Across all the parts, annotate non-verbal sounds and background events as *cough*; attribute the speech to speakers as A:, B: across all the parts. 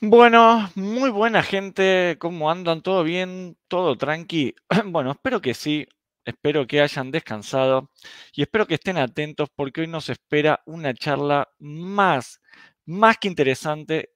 A: Bueno, muy buena gente, ¿cómo andan? ¿Todo bien? ¿Todo tranqui? *clears throat* Bueno, espero que sí, espero que hayan descansado y espero que estén atentos porque hoy nos espera una charla más, más que interesante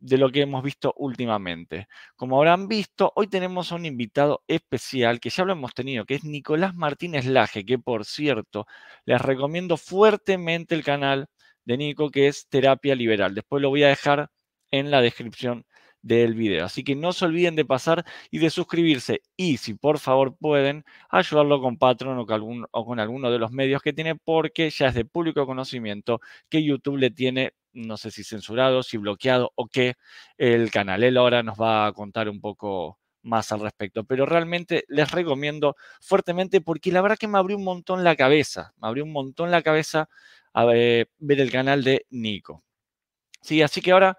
A: de lo que hemos visto últimamente. Como habrán visto, hoy tenemos a un invitado especial que ya lo hemos tenido, que es Nicolás Martínez Laje, que por cierto, les recomiendo fuertemente el canal de Nico, que es Terapia Liberal. Después lo voy a dejar en la descripción del video. Así que no se olviden de pasar y de suscribirse. Y si por favor pueden, ayudarlo con Patreon o con, o con alguno de los medios que tiene, porque ya es de público conocimiento que YouTube le tiene no sé si censurado, si bloqueado o qué, el canal. Él ahora nos va a contar un poco más al respecto, pero realmente les recomiendo fuertemente porque la verdad que me abrió un montón la cabeza, me abrió un montón la cabeza a ver, el canal de Nico. Sí, así que ahora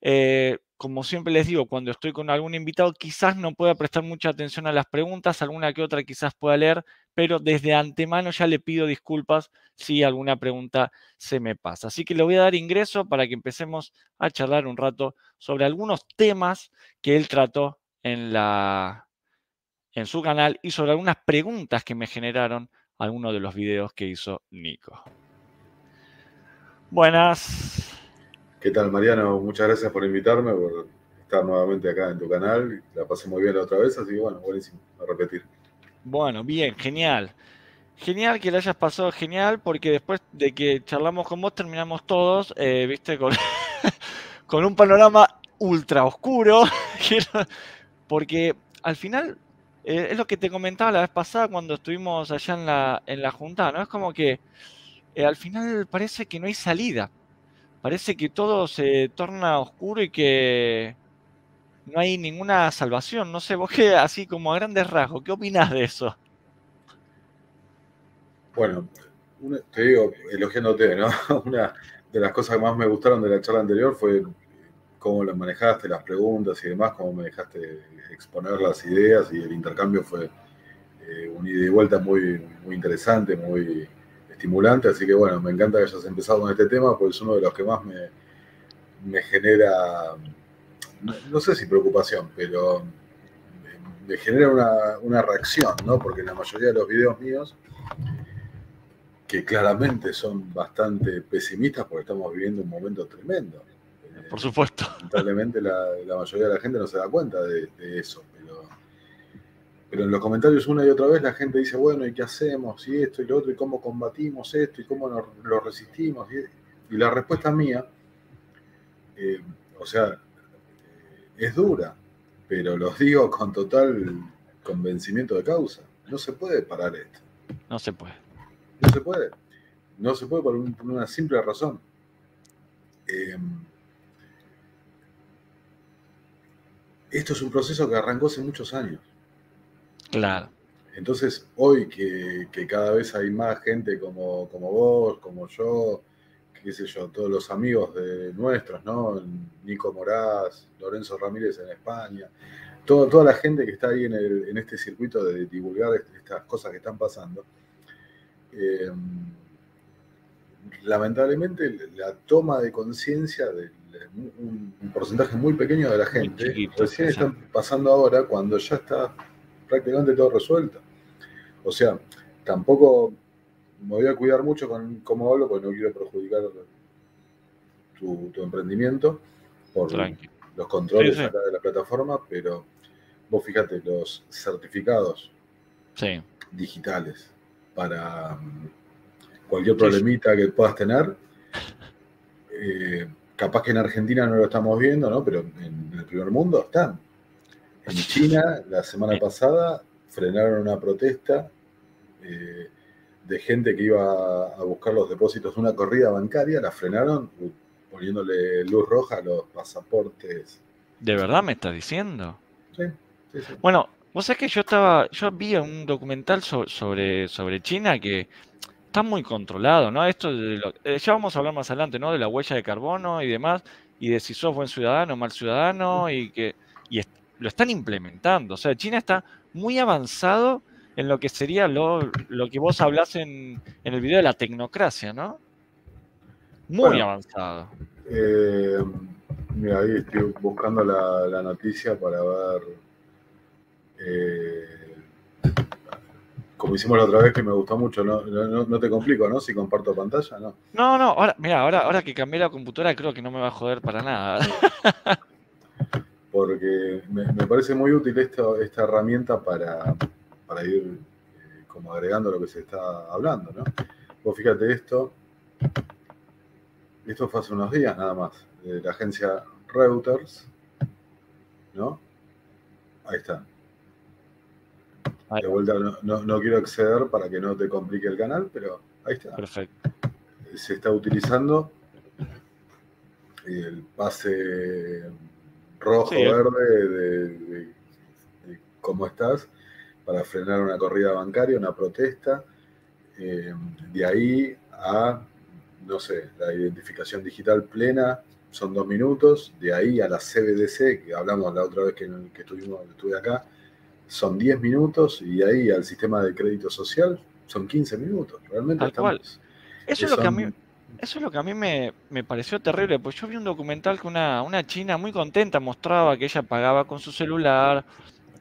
A: eh, como siempre les digo, cuando estoy con algún invitado, quizás no pueda prestar mucha atención a las preguntas, alguna que otra quizás pueda leer, pero desde antemano ya le pido disculpas si alguna pregunta se me pasa. Así que le voy a dar ingreso para que empecemos a charlar un rato sobre algunos temas que él trató en, su canal y sobre algunas preguntas que me generaron algunos de los videos que hizo Nico. Buenas.
B: ¿Qué tal, Mariano? Muchas gracias por invitarme, por estar nuevamente acá en tu canal. La pasé muy bien la otra vez, así que bueno, buenísimo, a repetir.
A: Bueno, bien, genial. Genial que le hayas pasado genial, porque después de que charlamos con vos terminamos todos, eh, viste, con, *laughs* con un panorama ultra oscuro, *laughs* porque al final eh, es lo que te comentaba la vez pasada cuando estuvimos allá en la, en la junta, ¿no? Es como que eh, al final parece que no hay salida parece que todo se torna oscuro y que no hay ninguna salvación. No sé, vos qué, así como a grandes rasgos, ¿qué opinás de eso?
B: Bueno, te digo, elogiándote, ¿no? *laughs* Una de las cosas que más me gustaron de la charla anterior fue cómo lo manejaste, las preguntas y demás, cómo me dejaste exponer las ideas y el intercambio fue eh, un ida y vuelta muy, muy interesante, muy, estimulante, así que bueno, me encanta que hayas empezado con este tema, porque es uno de los que más me, me genera, no, sé si preocupación, pero me, genera una, una, reacción, ¿no? Porque la mayoría de los videos míos, que claramente son bastante pesimistas porque estamos viviendo un momento tremendo.
A: Por supuesto.
B: Lamentablemente la, la mayoría de la gente no se da cuenta de, de eso, pero en los comentarios una y otra vez la gente dice, bueno, ¿y qué hacemos? Y esto y lo otro, y cómo combatimos esto, y cómo nos, lo resistimos. Y, la respuesta mía, eh, o sea, es dura, pero los digo con total convencimiento de causa. No se puede parar esto.
A: No se puede.
B: No se puede. No se puede por, una simple razón. Eh, esto es un proceso que arrancó hace muchos años.
A: Claro.
B: Entonces, hoy que, cada vez hay más gente como, como vos, como yo, qué sé yo, todos los amigos de nuestros, ¿no? Nico Moraz, Lorenzo Ramírez en España, toda la gente que está ahí en, este circuito de divulgar estas cosas que están pasando. Eh, lamentablemente la toma de conciencia de un, porcentaje muy pequeño de la gente recién están pasando ahora cuando ya está prácticamente todo resuelto. O sea, tampoco me voy a cuidar mucho con cómo hablo porque no quiero perjudicar tu, emprendimiento por los controles acá de la plataforma, pero vos fíjate, los certificados digitales para mm, cualquier problemita que puedas tener, eh, capaz que en Argentina no lo estamos viendo, ¿no? pero en el primer mundo están. En China, la semana pasada, frenaron una protesta eh, de gente que iba a buscar los depósitos de una corrida bancaria, la frenaron poniéndole luz roja a los pasaportes.
A: ¿De verdad me estás diciendo?
B: Sí, sí, sí.
A: Bueno, vos sabés que yo estaba, yo vi un documental sobre, sobre China que está muy controlado, ¿no? Esto de eh, ya vamos a hablar más adelante, ¿no? De la huella de carbono y demás, y de si sos buen ciudadano o mal ciudadano, y que y lo están implementando. O sea, China está muy avanzado en lo que sería lo, que vos hablás en, el video de la tecnocracia, ¿no? Muy avanzado.
B: Eh, Mira, ahí estoy buscando la, noticia para ver. Eh, como hicimos la otra vez, que me gustó mucho, no, no, te complico, ¿no? Si comparto pantalla, ¿no?
A: No, no, ahora, mira, ahora, ahora que cambié la computadora creo que no me va a joder para nada. *laughs*
B: Porque me, parece muy útil esta, esta herramienta para, para ir eh, como agregando lo que se está hablando, ¿no? Vos fíjate esto, esto fue hace unos días nada más, de la agencia Reuters, ¿no? Ahí está. de vuelta, no, quiero acceder para que no te complique el canal, pero ahí está.
A: Perfecto.
B: Se está utilizando el pase rojo-verde de, cómo estás para frenar una corrida bancaria, una protesta. Eh, de ahí a no sé, la identificación digital plena son dos minutos, de ahí a la CBDC, que hablamos la otra vez que, estuvimos, estuve acá, son 10 minutos, y de ahí al sistema de crédito social son 15 minutos. Realmente estamos,
A: Eso es lo que a mí, eso es lo que a mí me, pareció terrible, pues yo vi un documental que una, una china muy contenta mostraba que ella pagaba con su celular,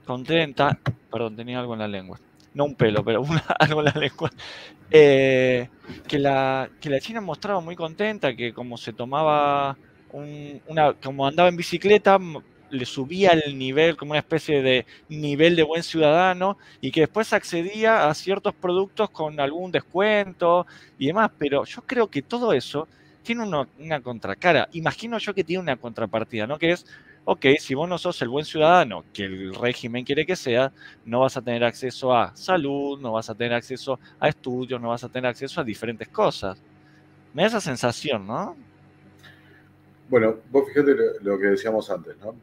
A: contenta, perdón, tenía algo en la lengua, no un pelo, pero *laughs* algo en la lengua, eh, que, la, que la China mostraba muy contenta, que como se tomaba una, como andaba en bicicleta, le subía el nivel como una especie de nivel de buen ciudadano y que después accedía a ciertos productos con algún descuento y demás. Pero yo creo que todo eso tiene una, una contracara. Imagino yo que tiene una contrapartida, ¿no? Que es ok, si vos no sos el buen ciudadano que el régimen quiere que sea, no vas a tener acceso a salud, no vas a tener acceso a estudios, no vas a tener acceso a diferentes cosas. Me da esa sensación, ¿no?
B: Bueno, vos fíjate lo que decíamos antes, ¿no?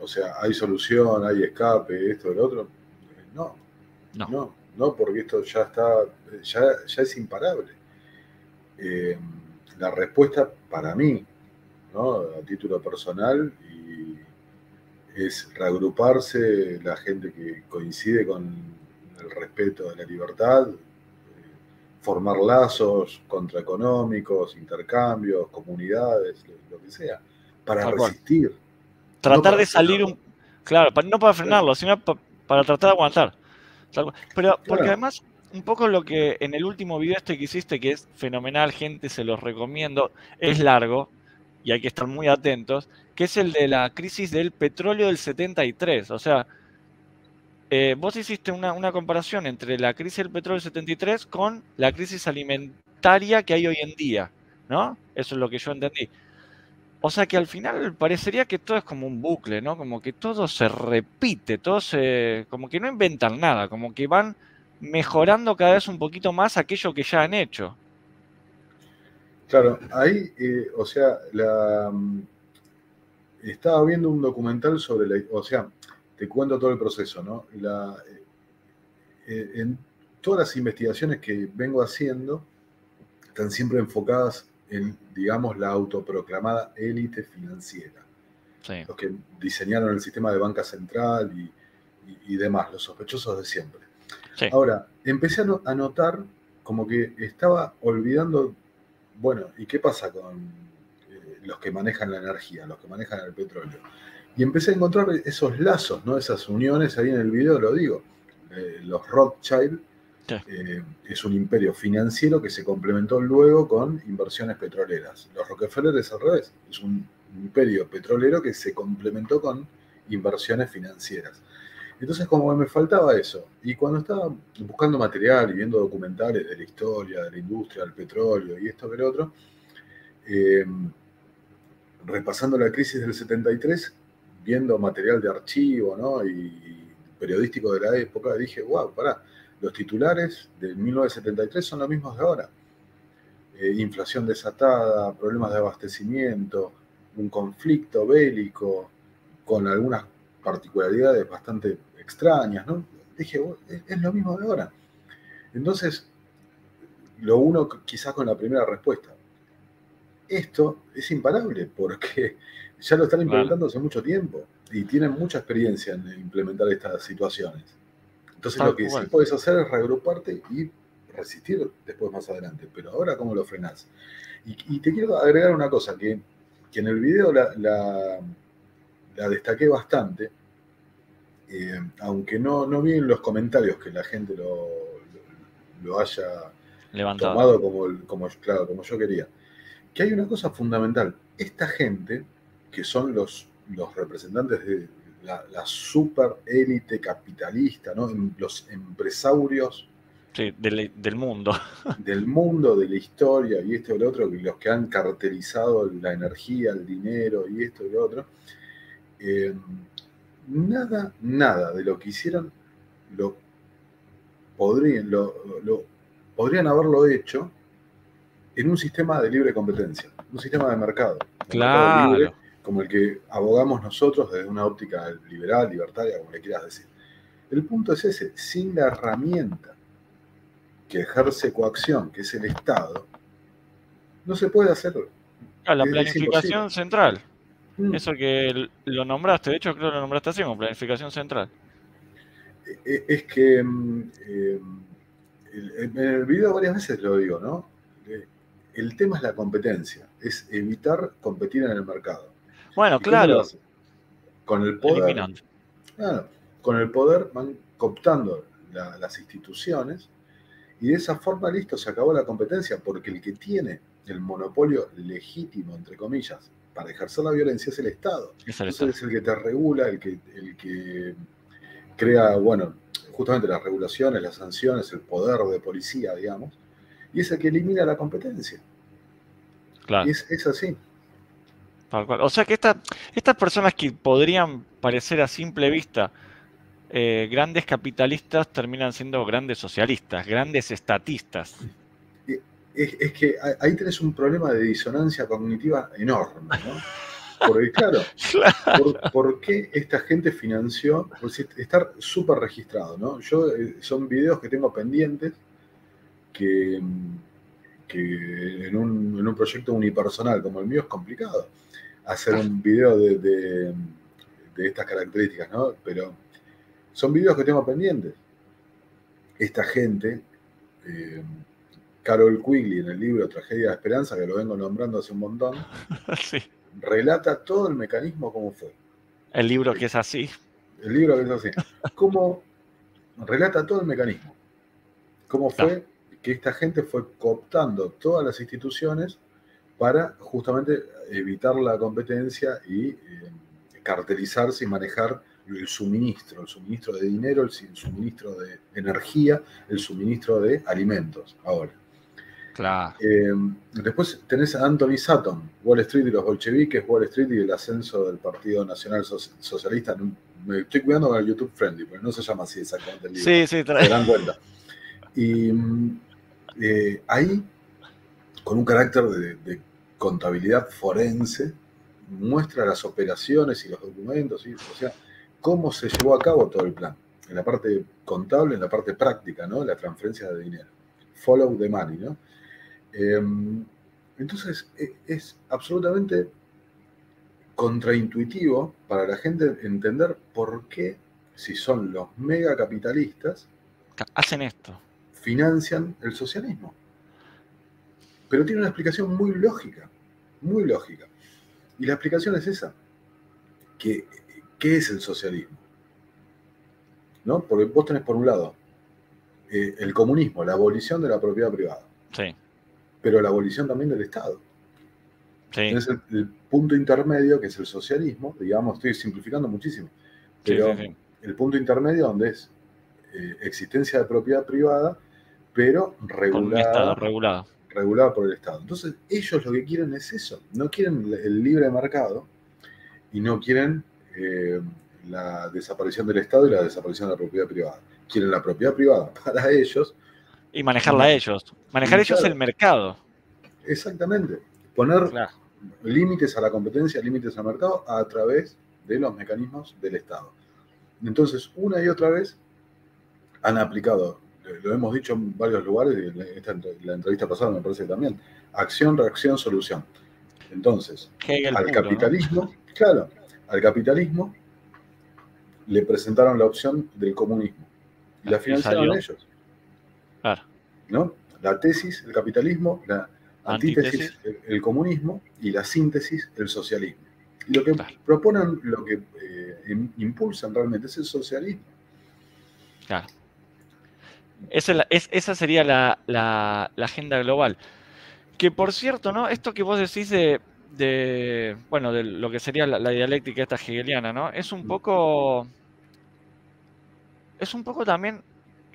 B: O sea, hay solución, hay escape, esto, lo otro. No, no, no, no porque esto ya está, ya, ya es imparable. Eh, la respuesta para mí, a título personal y es reagruparse la gente que coincide con el respeto de la libertad, formar lazos contraeconómicos, intercambios, comunidades, lo que sea, para resistir.
A: Tratar de salir un... Claro, no para frenarlo, sino para tratar de aguantar. Pero porque además un poco lo que en el último video este que hiciste, que es fenomenal, gente, se los recomiendo, es largo, y hay que estar muy atentos, que es el de la crisis del petróleo del 73. O sea, eh, vos hiciste una, comparación entre la crisis del petróleo del 73 con la crisis alimentaria que hay hoy en día, ¿no? Eso es lo que yo entendí. O sea que al final parecería que todo es como un bucle, ¿no? Como que todo se repite, todo se. como que no inventan nada, como que van mejorando cada vez un poquito más aquello que ya han hecho.
B: Claro, ahí, eh, o sea, la, estaba viendo un documental sobre la, o sea, te cuento todo el proceso, ¿no? Eh, en todas las investigaciones que vengo haciendo están siempre enfocadas en, digamos, la autoproclamada élite financiera. Los que diseñaron el sistema de banca central y, demás, los sospechosos de siempre. Ahora, empecé a notar como que estaba olvidando bueno, ¿y qué pasa con eh, los que manejan la energía, los que manejan el petróleo? Y empecé a encontrar esos lazos, ¿no? Esas uniones, ahí en el video lo digo. Eh, los Rothschild eh, es un imperio financiero que se complementó luego con inversiones petroleras. Los Rockefeller es al revés, es un imperio petrolero que se complementó con inversiones financieras. Entonces como me faltaba eso, y cuando estaba buscando material y viendo documentales de la historia, de la industria, del petróleo y esto que lo otro, eh, repasando la crisis del 73, viendo material de archivo y, periodístico de la época, dije, wow, pará, los titulares de 1973 son los mismos de ahora. Eh, inflación desatada, problemas de abastecimiento, un conflicto bélico con algunas particularidades bastante extrañas, ¿no? Dije, es lo mismo de ahora. Entonces, lo uno quizás con la primera respuesta. Esto es imparable porque *laughs* ya lo están implementando hace mucho tiempo y tienen mucha experiencia en implementar estas situaciones. Entonces lo que sí puedes hacer es reagruparte y resistir después más adelante. Pero ahora, ¿cómo lo frenás? Y, y, te quiero agregar una cosa, que que en el video la, destaqué bastante, eh, aunque no, no vi en los comentarios que la gente lo, lo, haya
A: Levantado.
B: tomado como, como, claro, como yo quería. Que hay una cosa fundamental. Esta gente, que son los, los representantes de la, super élite capitalista, ¿no? los empresarios
A: Sí, del, mundo. *laughs*
B: Del mundo, de la historia y esto y lo otro, los que han caracterizado la energía, el dinero y esto y lo otro. Eh, nada, nada de lo que hicieron lo podrían, lo, podrían haberlo hecho en un sistema de libre competencia, un sistema de mercado.
A: Claro.
B: Como el que abogamos nosotros desde una óptica liberal, libertaria, como le quieras decir. El punto es ese, sin la herramienta que ejerce coacción, que es el Estado, no se puede hacer.
A: Ah, la planificación central. Mm. Eso que lo nombraste, de hecho creo que lo nombraste así como planificación central.
B: E, e, es que mm, eh, en el video varias veces lo digo, ¿no? Eh, el tema es la competencia, es evitar competir en el mercado.
A: Bueno, claro.
B: Con el poder. con el poder van cooptando las instituciones y de esa forma, listo, se acabó la competencia, porque el que tiene el monopolio legítimo, entre comillas, para ejercer la violencia es el Estado. Es el, es el que te regula, el que, el que crea, bueno, justamente las regulaciones, las sanciones, el poder de policía, digamos, y es el que elimina la competencia.
A: Claro.
B: Y es, así.
A: O sea que estas personas que podrían parecer a simple vista eh, grandes capitalistas terminan siendo grandes socialistas, grandes estatistas.
B: Es, que ahí tenés un problema de disonancia cognitiva enorme, ¿no? Porque claro, *laughs* ¿por, qué esta gente financió? estar súper registrado, ¿no? Yo, eh, son videos que tengo pendientes que, en, un, proyecto unipersonal como el mío es complicado hacer un video de, de estas características, ¿no? Pero son videos que tengo pendientes. Esta gente, eh, Carol Quigley en el libro Tragedia de Esperanza, que lo vengo nombrando hace un montón, *laughs* relata todo el mecanismo como fue.
A: El libro que es así.
B: El libro que es así. Cómo relata todo el mecanismo. Cómo fue que esta gente fue cooptando todas las instituciones para justamente evitar la competencia y eh, cartelizarse y manejar el suministro, el suministro de dinero, el suministro de energía, el suministro de alimentos ahora.
A: Claro.
B: Eh, después tenés a Anthony Sutton, Wall Street y los bolcheviques, Wall Street y el ascenso del Partido Nacional Socialista. Me estoy cuidando con el YouTube Friendly, pero no se llama así exactamente el libro.
A: Sí, sí,
B: Se dan cuenta. Y eh, ahí, con un carácter de, de, contabilidad forense, muestra las operaciones y los documentos, ¿sí? o sea, cómo se llevó a cabo todo el plan, en la parte contable, en la parte práctica, ¿no? La transferencia de dinero. Follow the money, ¿no? Em, entonces, e, es absolutamente contraintuitivo para la gente entender por qué, si son los megacapitalistas,
A: hacen esto.
B: Financian el socialismo. Pero tiene una explicación muy lógica, muy lógica. Y la explicación es esa, que ¿Qué es el socialismo? ¿No? Porque vos tenés por un lado eh, el comunismo, la abolición de la propiedad privada.
A: Sí.
B: Pero la abolición también del Estado.
A: Sí.
B: Es el, punto intermedio, que es el socialismo, digamos, estoy simplificando muchísimo, pero el punto intermedio donde es eh, existencia de propiedad privada, pero regulada,
A: regulado.
B: Regulada por el Estado. Entonces, ellos lo que quieren es eso, no quieren el libre mercado y no quieren eh, la desaparición del Estado y la desaparición de la propiedad privada. Quieren la propiedad privada *laughs* para ellos.
A: Y manejarla ellos. Manejar ellos el mercado.
B: Exactamente. Poner límites a la competencia, límites al mercado a través de los mecanismos del Estado. Entonces, una y otra vez han aplicado, lo hemos dicho en varios lugares, y la entrevista pasada me parece también, acción, reacción, solución. Entonces, al capitalismo, claro, al capitalismo le presentaron la opción del comunismo y la financiaron ellos.
A: Claro.
B: ¿No? La tesis, el capitalismo, la, Antítesis, El, comunismo y la síntesis, el socialismo. Y lo que proponen, lo que eh, impulsan realmente es el socialismo.
A: Claro. Esa, esa sería la, agenda global. Que por cierto, ¿no? Esto que vos decís de, bueno, de lo que sería la, dialéctica esta hegeliana, ¿no? Es un mm. poco, es un poco también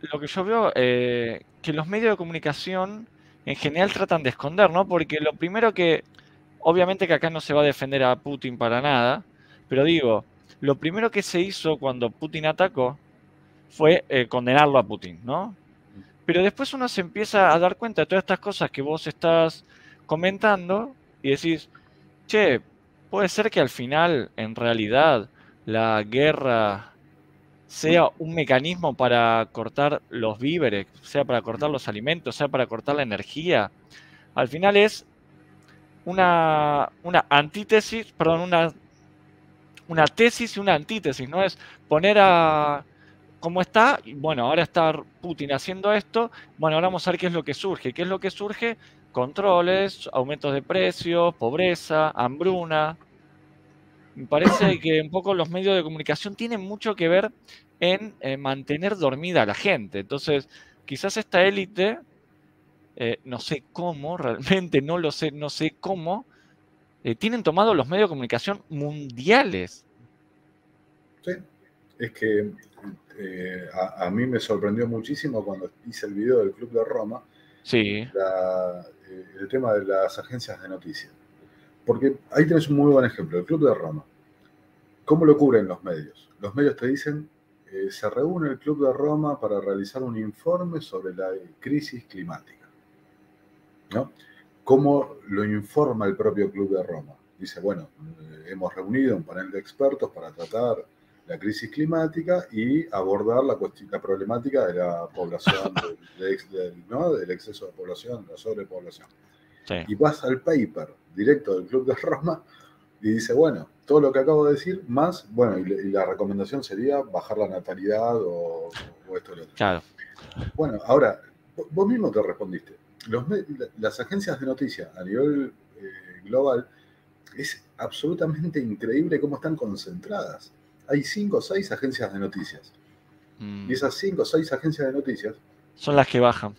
A: lo que yo veo, eh, que los medios de comunicación en general tratan de esconder, ¿no? Porque lo primero que, obviamente que acá no se va a defender a Putin para nada, pero digo, lo primero que se hizo cuando Putin atacó fue eh, condenarlo a Putin, ¿no? Pero después uno se empieza a dar cuenta de todas estas cosas que vos estás comentando y decís, che, puede ser que al final, en realidad, la guerra sea un mecanismo para cortar los víveres, sea para cortar los alimentos, sea para cortar la energía. Al final es una, una antítesis, perdón, una, una tesis y una antítesis, ¿no? Es poner a cómo está, bueno, ahora está Putin haciendo esto, bueno, ahora vamos a ver qué es lo que surge. ¿Qué es lo que surge? Controles, aumentos de precios, pobreza, hambruna, me parece *coughs* que un poco los medios de comunicación tienen mucho que ver en eh, mantener dormida a la gente. Entonces, quizás esta élite, eh, no sé cómo, *laughs* realmente no lo sé, no sé cómo, eh, tienen tomado los medios de comunicación mundiales.
B: Sí, es que a, mí me sorprendió muchísimo cuando hice el video del Club de Roma.
A: Sí.
B: el tema de las agencias de noticias. Porque ahí tienes un muy buen ejemplo, el Club de Roma. ¿Cómo lo cubren los medios? Los medios te dicen, eh, se reúne el Club de Roma para realizar un informe sobre la crisis climática. ¿no? ¿Cómo lo informa el propio Club de Roma? Dice, bueno, eh, hemos reunido un panel de expertos para tratar la crisis climática y abordar la, la problemática de la población, *laughs* del exceso de población, la sobrepoblación. Y vas al paper directo del Club de Roma y dice, bueno, todo lo que acabo de decir, más, bueno, y, la recomendación sería bajar la natalidad o, esto o lo otro.
A: Claro.
B: Bueno, ahora, vos mismo te respondiste. las agencias de noticias a nivel eh, global es absolutamente increíble cómo están concentradas. Hay cinco o seis agencias de noticias. Mm. Y esas cinco o seis agencias de noticias
A: son las que bajan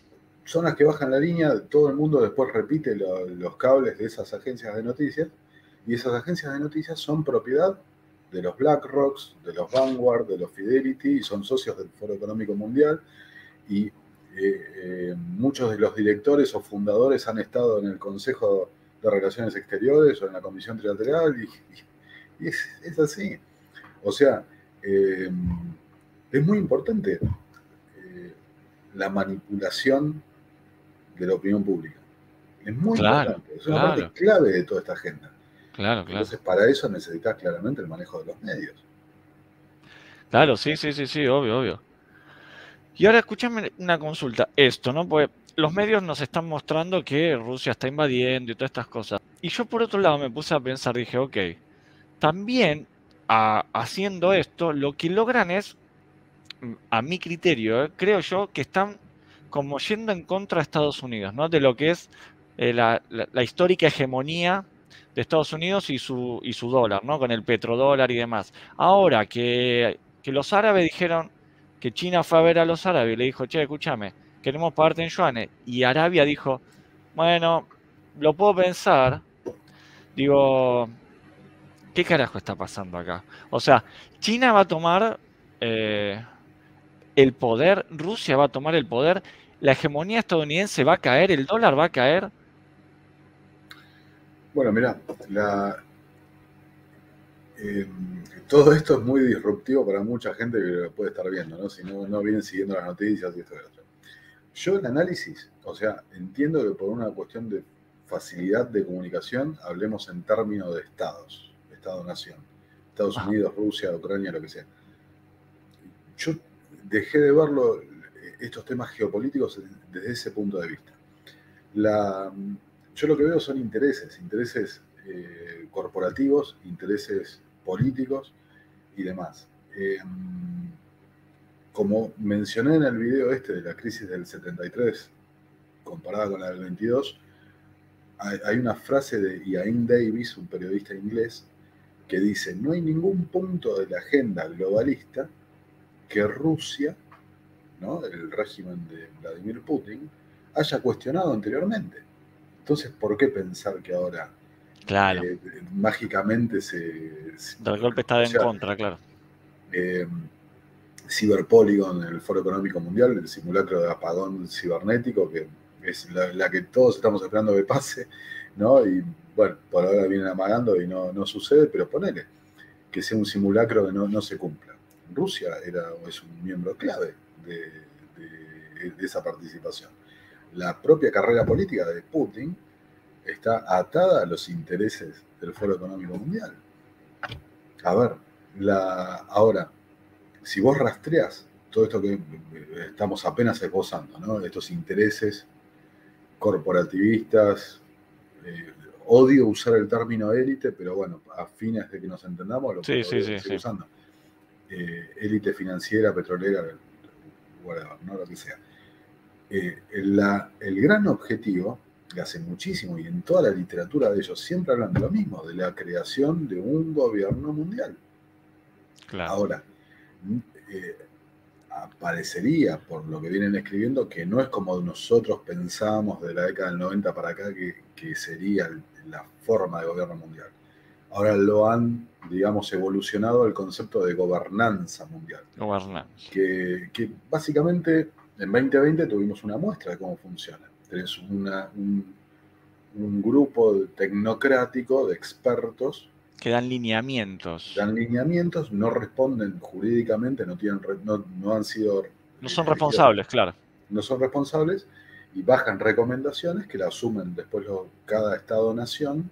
B: son las que bajan la línea, todo el mundo después repite los cables de esas agencias de noticias, y esas agencias de noticias son propiedad de los BlackRocks, de los Vanguard, de los Fidelity, y son socios del Foro Económico Mundial, y eh, eh, muchos de los directores o fundadores han estado en el Consejo de Relaciones Exteriores o en la Comisión Trilateral, y, es, así. O sea, eh, es muy importante la manipulación de la opinión pública. Es muy importante, es una parte clave de toda esta agenda.
A: Claro, claro.
B: Entonces, para eso necesitas claramente el manejo de los medios.
A: Claro, sí, sí, sí, sí, obvio, obvio. Y ahora escúchame una consulta. Esto, ¿no? Pues los medios nos están mostrando que Rusia está invadiendo y todas estas cosas. Y yo por otro lado me puse a pensar, dije, ok, también haciendo esto, lo que logran es, a mi criterio, eh, creo yo, que están como yendo en contra de Estados Unidos, ¿no? De lo que es eh, la, histórica hegemonía de Estados Unidos y su, y su dólar, ¿no? Con el petrodólar y demás. Ahora que, los árabes dijeron que China fue a ver a los árabes y le dijo, che, escúchame, queremos pagarte en yuanes. Y Arabia dijo, bueno, lo puedo pensar. Digo, ¿qué carajo está pasando acá? O sea, China va a tomar eh, el poder, Rusia va a tomar el poder, la hegemonía estadounidense va a caer, el dólar va a caer.
B: Bueno, mira, em, todo esto es muy disruptivo para mucha gente que lo puede estar viendo, ¿no? Si no, no vienen siguiendo las noticias y esto y otro. Yo el análisis, o sea, entiendo que por una cuestión de facilidad de comunicación hablemos en términos de estados, Estado-nación, Estados Unidos, Rusia, Ucrania, lo que sea. Yo dejé de verlo, estos temas geopolíticos desde ese punto de vista. La, yo lo que veo son intereses, intereses eh, corporativos, intereses políticos y demás. Eh, como mencioné en el video este de la crisis del 73 comparada con la del 22, hay, una frase de Ian Davis, un periodista inglés, que dice, no hay ningún punto de la agenda globalista que Rusia, ¿no? el régimen de Vladimir Putin, haya cuestionado anteriormente. Entonces, ¿por qué pensar que ahora
A: claro.
B: Eh, mágicamente se...
A: Del golpe está en contra, claro.
B: Eh, Cyberpolygon, el Foro Económico Mundial, el simulacro de apagón cibernético, que es la, que todos estamos esperando que pase, ¿no? Y bueno, por ahora vienen amagando y no, no sucede, pero ponele que sea un simulacro que no, no se cumpla. Rusia era, es un miembro clave de, esa participación. La propia carrera política de Putin está atada a los intereses del Foro Económico Mundial. A ver, la, ahora, si vos rastreas todo esto que estamos apenas esbozando, ¿no? estos intereses corporativistas, eh, odio usar el término élite, pero bueno, a fines de que nos entendamos, lo
A: sí, sí, sí,
B: usando. Eh, élite financiera, petrolera, ¿no? lo que sea. Eh, el gran objetivo, que hace muchísimo y en toda la literatura de ellos siempre hablan de lo mismo, de la creación de un gobierno mundial.
A: Claro.
B: Ahora, parecería, por lo que vienen escribiendo, que no es como nosotros pensábamos de la década del 90 para acá, que, sería la forma de gobierno mundial. Ahora lo han, digamos, evolucionado al concepto de gobernanza mundial.
A: Gobernanza.
B: Que, básicamente en 2020 tuvimos una muestra de cómo funciona. Tenés un, un grupo tecnocrático de expertos
A: que dan lineamientos.
B: Dan lineamientos, no responden jurídicamente, no, tienen, no, han sido...
A: No son responsables, claro.
B: No son responsables y bajan recomendaciones que la asumen después cada Estado-nación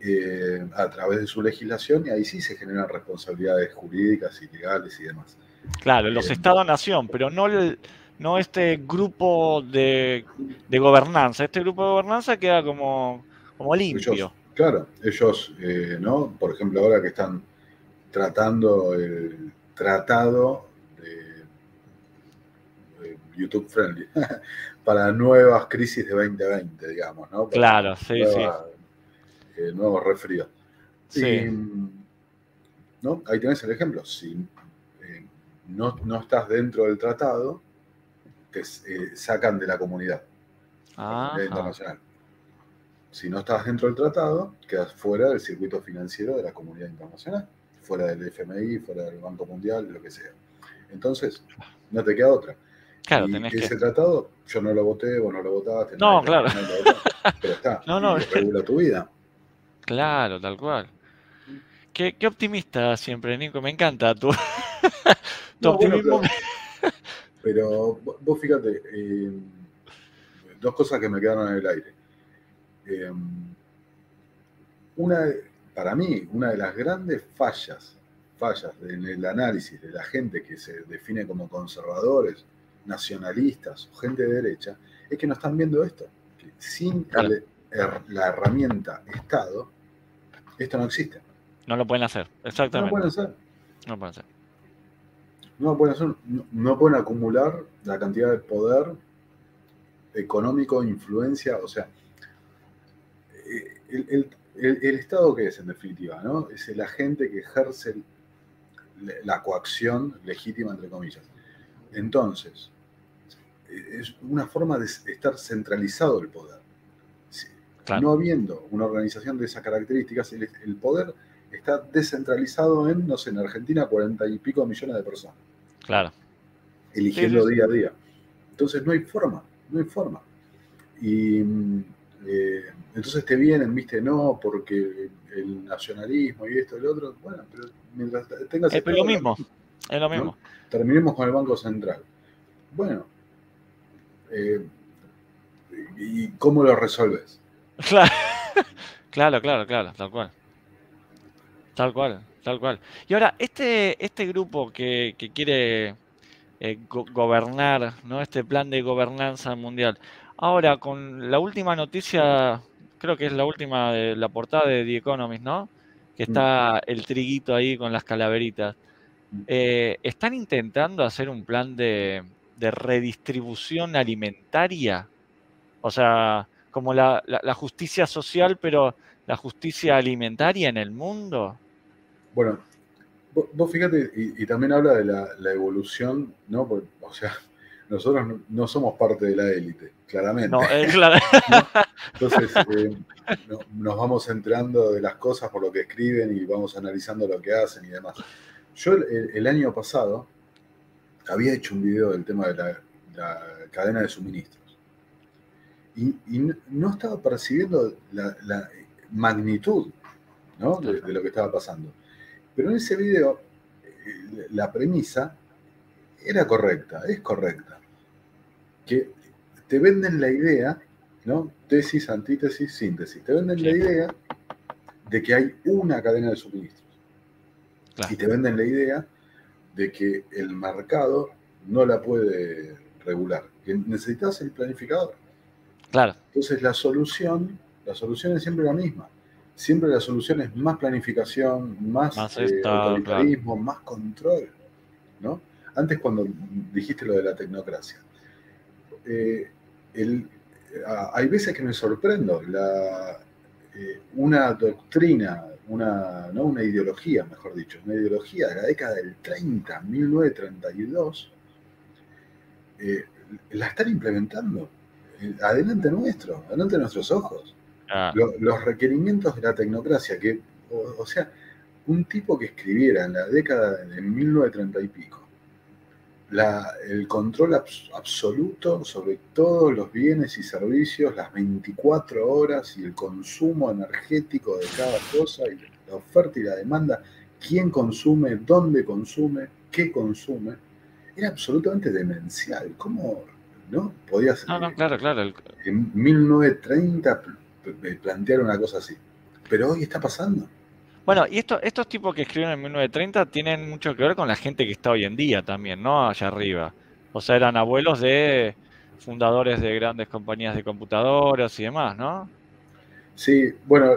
B: eh, a través de su legislación y ahí sí se generan responsabilidades jurídicas y legales y demás.
A: Claro, los eh, Estados-nación, pero no, no este grupo de, gobernanza. Este grupo de gobernanza queda como, como limpio.
B: Claro, ellos, eh, ¿no? Por ejemplo, ahora que están tratando el tratado de, YouTube Friendly *laughs* para nuevas crisis de 2020, digamos, ¿no?
A: claro, sí, sí.
B: Eh, nuevos.
A: Sí.
B: ¿no? Ahí tenés el ejemplo. Si eh, no, no, estás dentro del tratado, te sacan de la comunidad,
A: ah,
B: internacional si no estás dentro del tratado, quedas fuera del circuito financiero de la comunidad internacional, fuera del FMI, fuera del Banco Mundial, lo que sea. Entonces, no te queda otra.
A: Claro,
B: ese tratado, yo no lo voté, vos no lo votaste.
A: No, claro. *laughs*
B: pero está,
A: no, no.
B: regula tu vida.
A: Claro, tal cual. Qué, optimista siempre, Nico, me encanta tu, *laughs* optimismo.
B: pero, vos fíjate, eh, dos cosas que me quedaron en el aire. Eh, una, para mí, una de las grandes fallas, fallas en el análisis de la gente que se define como conservadores, nacionalistas o gente de derecha, es que no están viendo esto. Que sin la herramienta Estado, esto no existe.
A: No lo pueden hacer, exactamente.
B: No lo pueden hacer.
A: No lo pueden hacer.
B: No pueden hacer, no pueden acumular la cantidad de poder económico, influencia, o sea, el, Estado que es en definitiva, ¿no? Es el agente que ejerce la coacción legítima, entre comillas. Entonces, es una forma de estar centralizado el poder. No habiendo una organización de esas características, el, poder está descentralizado en, no sé, en Argentina, cuarenta y pico millones de personas.
A: Claro.
B: Eligiendo día a día. Entonces no hay forma, no hay forma. Y mm, eh, entonces te vienen, viste, no, porque el nacionalismo y esto y lo otro. Bueno, pero mientras tengas.
A: Es lo mismo, es lo mismo.
B: Terminemos con el Banco Central. Bueno, eh, ¿y cómo lo resolves? *laughs*
A: Claro, claro, claro, tal cual. Tal cual, tal cual. Y ahora, este, este grupo que, quiere eh, gobernar, ¿no? Este plan de gobernanza mundial. Ahora, con la última noticia creo que es la última de la portada de The Economist, ¿no? Que mm. está el triguito ahí con las calaveritas. Mm. Eh, ¿Están intentando hacer un plan de, redistribución alimentaria? O sea, como la, justicia social, pero la justicia alimentaria en el mundo.
B: Bueno, vos, fíjate, y, también habla de la, evolución, ¿no? o sea, nosotros no, somos parte de la élite, claramente. No, eh, *laughs* *laughs* Entonces, eh, nos vamos enterando de las cosas por lo que escriben y vamos analizando lo que hacen y demás. Yo el, año pasado había hecho un video del tema de la, cadena de suministros y, no estaba percibiendo la, magnitud de, lo que estaba pasando. Pero en ese video eh, la premisa era correcta, es correcta. Que te venden la idea, ¿no? Tesis, antítesis, síntesis. Te venden la idea de que hay una cadena de suministros. Y te venden la idea de que el mercado no la puede regular, que necesitas el planificador.
A: Claro.
B: Entonces la solución, la solución es siempre la misma. Siempre la solución es más planificación, más, eh, autoritarismo, más control. ¿no? Antes cuando dijiste lo de la tecnocracia, eh, hay veces que me sorprendo. La, eh, una doctrina una, ¿no? una ideología, mejor dicho, una ideología de la década del 30, 1932, eh, la están implementando eh, adelante nuestro, adelante de nuestros ojos. Ah. los requerimientos de la tecnocracia, que, o, sea, un tipo que escribiera en la década de 1930 y pico, el control absoluto sobre todos los bienes y servicios, las 24 horas y el consumo energético de cada cosa, y la oferta y la demanda, quién consume, dónde consume, qué consume, era absolutamente demencial. ¿Cómo no podías
A: no, no, claro, claro.
B: en 1930 plantear una cosa así? Pero hoy está pasando.
A: Bueno, y estos tipos que escriben en 1930 tienen mucho que ver con la gente que está hoy en día también, ¿no? Allá arriba. O sea, eran abuelos de fundadores de grandes compañías de computadoras y demás, ¿no?
B: Sí, bueno,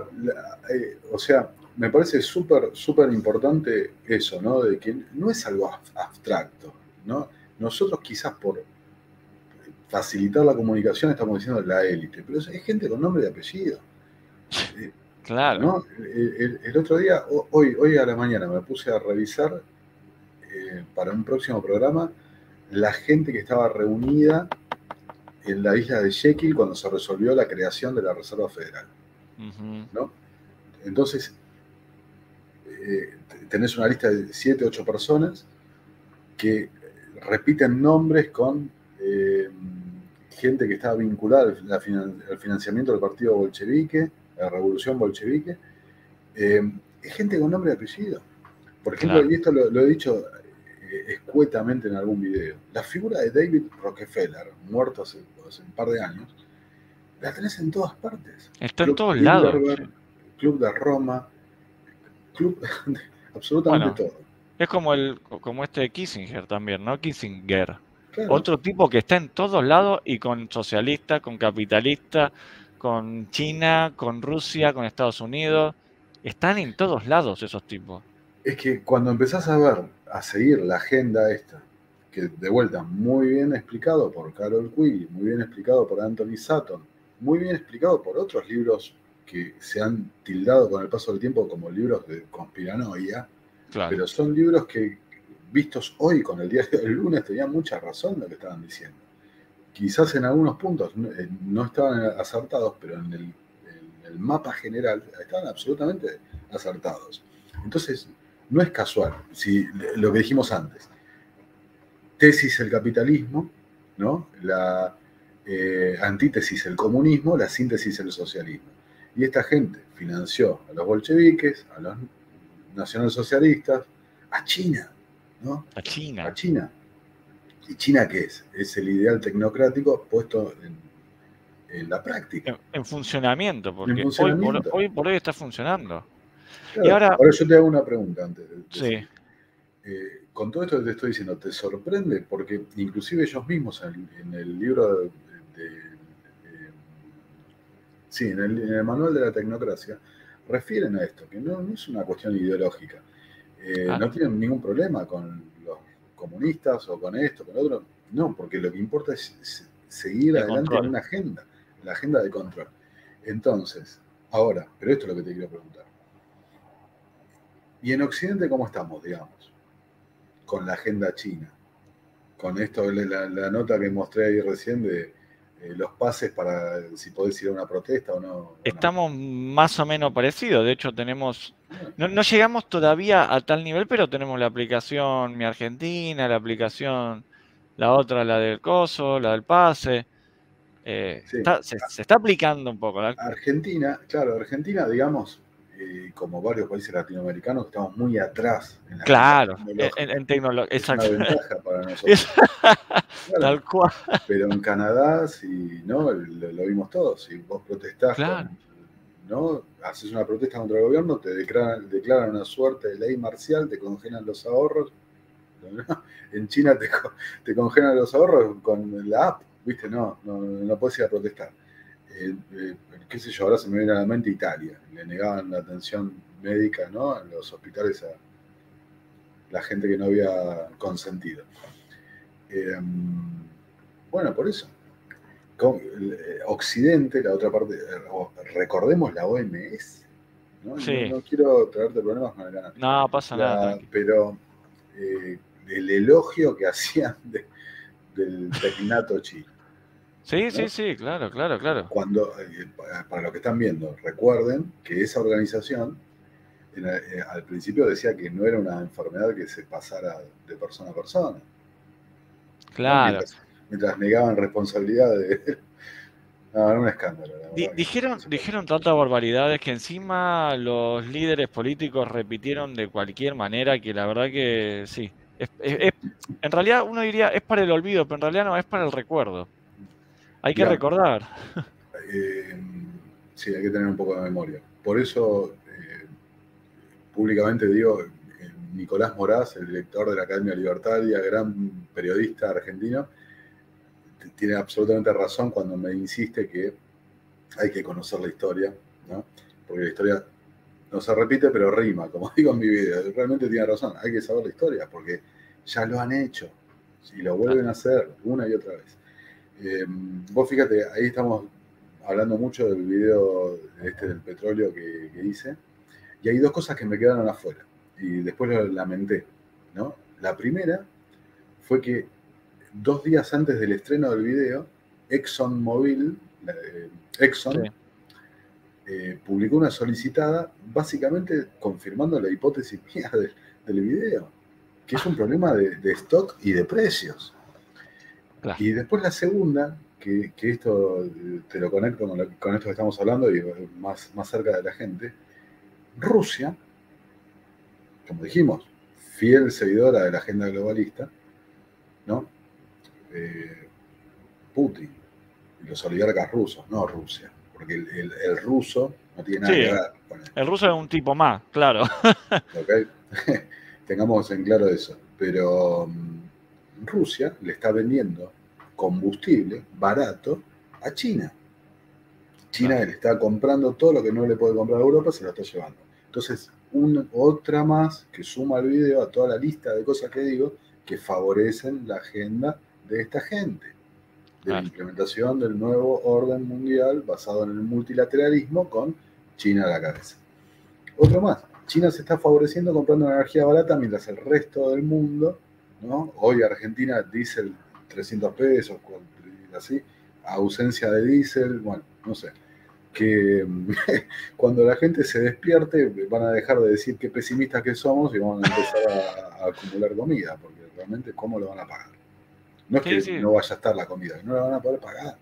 B: eh, o sea, me parece súper, súper importante eso, ¿no? De que no es algo abstracto, ¿no? Nosotros quizás por facilitar la comunicación estamos diciendo la élite, pero es gente con nombre y apellido.
A: Eh, *laughs* Claro.
B: El, otro día, hoy, hoy a la mañana, me puse a revisar eh, para un próximo programa la gente que estaba reunida en la isla de Jekyll cuando se resolvió la creación de la Reserva Federal. ¿no? Entonces, eh, tenés una lista de 7, 8 personas que repiten nombres con eh, gente que estaba vinculada al financiamiento del partido bolchevique la revolución bolchevique, eh, es gente con nombre y apellido. Por ejemplo, y esto lo, he dicho eh, escuetamente en algún video, la figura de David Rockefeller, muerto hace, un par de años, la tenés en todas partes.
A: Está en todos lados.
B: Club de Roma, club *laughs* absolutamente todo.
A: Es como el como este de Kissinger también, ¿no? Kissinger. Otro tipo que está en todos lados y con socialistas, con capitalistas, con China, con Rusia, con Estados Unidos. Están en todos lados esos tipos.
B: Es que cuando empezás a ver, a seguir la agenda esta, que de vuelta, muy bien explicado por Carol Quigley, muy bien explicado por Anthony Sutton, muy bien explicado por otros libros que se han tildado con el paso del tiempo como libros de conspiranoia, pero son libros que, vistos hoy con el diario del lunes, tenían mucha razón lo que estaban diciendo quizás en algunos puntos eh, no estaban acertados, pero en el, mapa general estaban absolutamente acertados. Entonces, no es casual, si, lo que dijimos antes. Tesis el capitalismo, ¿no? la eh, antítesis el comunismo, la síntesis el socialismo. Y esta gente financió a los bolcheviques, a los nacionalsocialistas, a China, ¿no?
A: A China.
B: A China. ¿Y China qué es? Es el ideal tecnocrático puesto en, la práctica.
A: En, funcionamiento, porque Hoy, por, hoy, está funcionando.
B: y ahora, yo te hago una pregunta antes. sí. Eh, con todo esto que te estoy diciendo, ¿te sorprende? Porque inclusive ellos mismos en, el libro de, sí, en el, manual de la tecnocracia, refieren a esto, que no, es una cuestión ideológica. Eh, ah. No tienen ningún problema con comunistas o con esto, con otro. No, porque lo que importa es seguir adelante en una agenda. la agenda de control. Entonces, ahora, pero esto es lo que te quiero preguntar. ¿Y en Occidente cómo estamos, digamos? Con la agenda china. Con esto, la, la nota que mostré ahí recién de eh, los pases para si podés ir a una protesta o no.
A: Estamos más o menos parecidos. De hecho, tenemos. No, llegamos todavía a tal nivel, pero tenemos la aplicación Mi Argentina, la aplicación, la otra, la del coso, la del pase. Eh, se, se, está aplicando un poco.
B: Argentina, claro, Argentina, digamos, como varios países latinoamericanos, estamos muy atrás.
A: En la claro, en, tecnología. Es una ventaja para *laughs* nosotros. *laughs* Tal cual.
B: Pero en Canadá, si no, lo, vimos todos. Si vos protestás, ¿no? haces una protesta contra el gobierno, te declaran, declaran una suerte de ley marcial, te congelan los ahorros. *laughs* En China te, te congelan los ahorros con la app, ¿viste? No, no, no puedes ir a protestar. Eh, eh, qué sé yo, ahora se me viene a la mente Italia, le negaban la atención médica ¿no? en los hospitales a la gente que no había consentido. Em, bueno, por eso. Eh, Occidente, la otra parte, recordemos la OMS. ¿no? No, quiero traerte problemas con el canal.
A: No, pasa nada.
B: Pero el elogio que *laughs* hacían del tecnato chino.
A: Sí, sí, sí, claro, claro, claro.
B: Cuando, eh, para los que están viendo, recuerden que esa organización eh, al principio decía que no era una enfermedad que se pasara de persona a persona.
A: Claro.
B: Mientras, negaban responsabilidad de... *laughs* No, era un escándalo.
A: dijeron, dijeron tantas barbaridades que encima los líderes políticos repitieron de cualquier manera que la verdad que sí. en realidad uno diría es para el olvido, pero en realidad no, es para el recuerdo. Hay que recordar.
B: Eh, sí, hay que tener un poco de memoria. Por eso, eh, públicamente digo, Nicolás Moraz, el director de la Academia Libertaria, gran periodista argentino, tiene absolutamente razón cuando me insiste que hay que conocer la historia, ¿no? porque la historia no se repite, pero rima, como *laughs* digo en mi video. Realmente tiene razón, hay que saber la historia, porque ya lo han hecho y lo vuelven a hacer una y otra vez. Eh, vos fíjate, ahí estamos hablando mucho del video este del petróleo que, hice, y hay dos cosas que me quedaron afuera, y después lo lamenté. ¿no? La primera fue que dos días antes del estreno del video, ExxonMobil, eh, Exxon, eh, publicó una solicitada básicamente confirmando la hipótesis mía del, video, que es un problema de stock y de precios. Y después la segunda, que, esto te lo conecto con, esto que estamos hablando y más, más cerca de la gente, Rusia, como dijimos, fiel seguidora de la agenda globalista, ¿no? Eh, Putin y los oligarcas rusos, no Rusia, porque el, ruso no tiene nada que ver
A: con El ruso es un tipo más, claro. *laughs*
B: Tengamos en claro eso. Pero mm, Rusia le está vendiendo combustible barato a China. China le está comprando todo lo que no le puede comprar a Europa, se lo está llevando. Entonces, otra más que suma al video a toda la lista de cosas que digo que favorecen la agenda de esta gente, de la implementación del nuevo orden mundial basado en el multilateralismo con China a la cabeza. Otro más, China se está favoreciendo comprando energía barata mientras el resto del mundo Hoy Argentina diésel 300 pesos, así, ausencia de diésel, bueno, no sé. Que *laughs* cuando la gente se despierte van a dejar de decir qué pesimistas que somos y van a empezar a, acumular comida, porque realmente cómo lo van a pagar. No es que no vaya a estar la comida, no la van a poder pagar.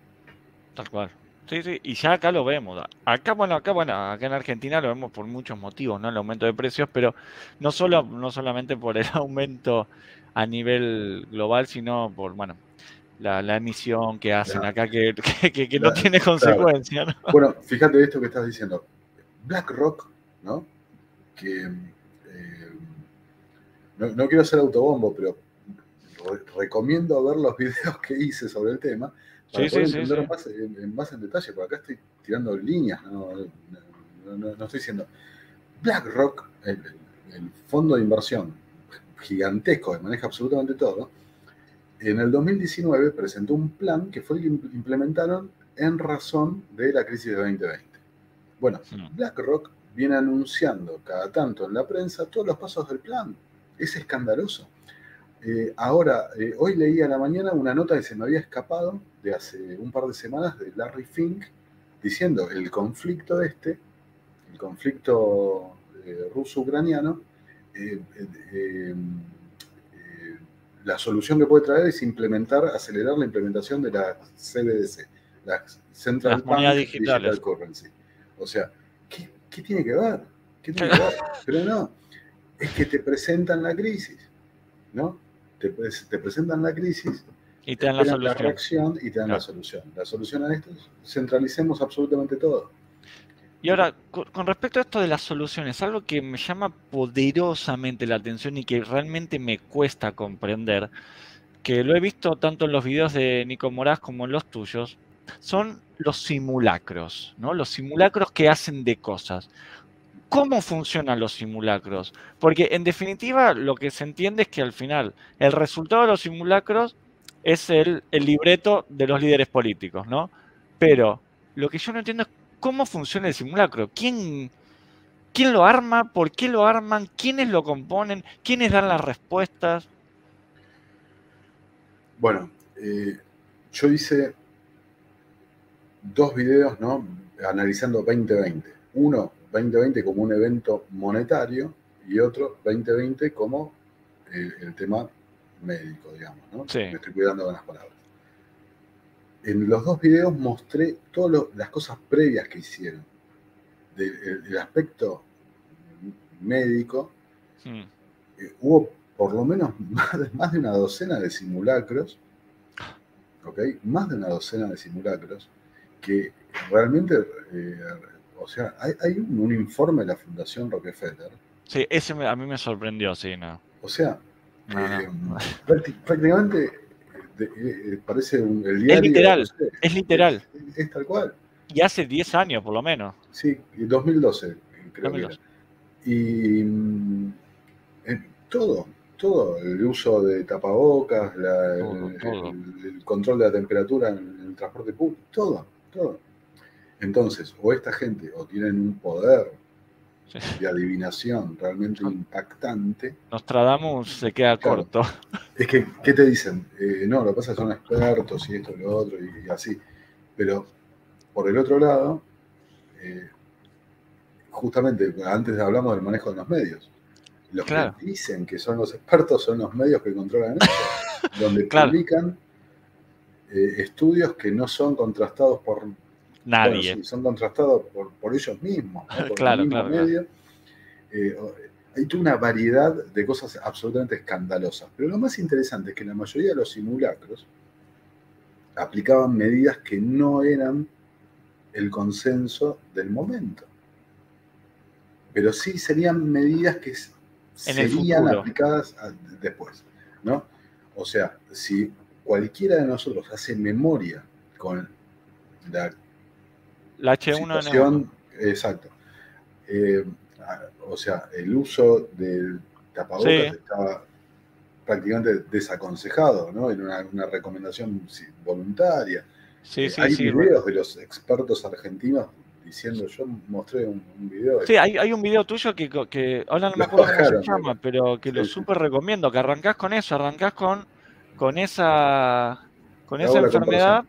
A: Tal cual. Sí, sí, y ya acá lo vemos. Acá, bueno, acá, bueno, acá en Argentina lo vemos por muchos motivos, ¿no? El aumento de precios, pero no solo, no solamente por el *laughs* aumento a nivel global, sino por, bueno, la, emisión que hacen acá que, *laughs* no tiene consecuencia.
B: Bueno, fíjate esto que estás diciendo. BlackRock, ¿no? Que eh, no, quiero hacer autobombo, pero recomiendo ver los videos que hice sobre el tema para poder entender Más, en, más en detalle, porque acá estoy tirando líneas, no, estoy diciendo. BlackRock, el fondo de inversión gigantesco que maneja absolutamente todo, en el 2019 presentó un plan que fue el que implementaron en razón de la crisis de 2020. Bueno. BlackRock viene anunciando cada tanto en la prensa todos los pasos del plan. Es escandaloso. Eh, ahora, eh, hoy leí a la mañana una nota que se me había escapado de hace un par de semanas de Larry Fink diciendo el conflicto este, el conflicto eh, ruso-ucraniano, la solución que puede traer es implementar, acelerar la implementación de la CBDC, la Central
A: Bank Digital
B: Currency. O sea, ¿qué, tiene que ver? ¿Qué tiene que *laughs* ver? Pero no, es que te presentan la crisis, ¿no? Te, presentan la crisis
A: y te dan la, solución.
B: reacción y te dan la solución. La solución a esto es centralicemos absolutamente todo.
A: Y ahora, con respecto a esto de las soluciones, algo que me llama poderosamente la atención y que realmente me cuesta comprender, que lo he visto tanto en los videos de Nico Moraz como en los tuyos, son los simulacros, ¿no? Los simulacros que hacen de cosas. ¿Cómo funcionan los simulacros? Porque en definitiva lo que se entiende es que al final el resultado de los simulacros es el, el libreto de los líderes políticos, ¿no? Pero lo que yo no entiendo es cómo funciona el simulacro. ¿Quién, ¿Quién lo arma? ¿Por qué lo arman? ¿Quiénes lo componen? ¿Quiénes dan las respuestas?
B: Bueno, eh, yo hice dos videos, ¿no? Analizando 2020. Uno, 2020 como un evento monetario y otro, 2020 como eh, el tema médico, digamos, ¿no? Me estoy cuidando con las palabras. En los dos videos mostré todas las cosas previas que hicieron. Del, aspecto médico, hmm. eh, hubo por lo menos *laughs* más de, una docena de simulacros, ¿ok? Más de una docena de simulacros que realmente, eh, o sea, hay, un, informe de la Fundación Rockefeller.
A: Sí, ese a mí me sorprendió, sí, ¿no?
B: O sea, eh, prácticamente eh, parece un, el diario.
A: Es literal, es literal.
B: Es, tal cual.
A: Y hace 10 años, por lo menos.
B: Sí, 2012, creo que Y mm, todo, todo, el uso de tapabocas, el, control de la temperatura en el transporte público, todo todo. Entonces, o esta gente o tienen un poder de adivinación realmente impactante.
A: Nostradamus se queda corto.
B: Es que, ¿qué te dicen? Eh, no, lo que pasa es que son expertos y esto y lo otro y, así. Pero por el otro lado, eh, justamente antes hablamos del manejo de los medios. Los que dicen que son los expertos son los medios que controlan eso, *laughs* donde publican eh, estudios que no son contrastados por
A: nadie.
B: son contrastados por, ellos mismos, *laughs* por claro, el mismo medio. Eh, hay toda una variedad de cosas absolutamente escandalosas. Pero lo más interesante es que la mayoría de los simulacros aplicaban medidas que no eran el consenso del momento. Pero sí serían medidas que serían aplicadas después. ¿no? O sea, si cualquiera de nosotros hace memoria con la,
A: la H1N1.
B: Exacto. Eh, o sea, el uso del tapabocas estaba prácticamente desaconsejado, ¿no? En una, recomendación voluntaria.
A: Sí, eh, sí,
B: hay videos de los expertos argentinos diciendo, yo mostré un, video.
A: Sí, hay, un video tuyo que, que ahora no me acuerdo cómo se llama, pero que lo súper recomiendo, que arrancás con eso, arrancás con con esa, con esa enfermedad,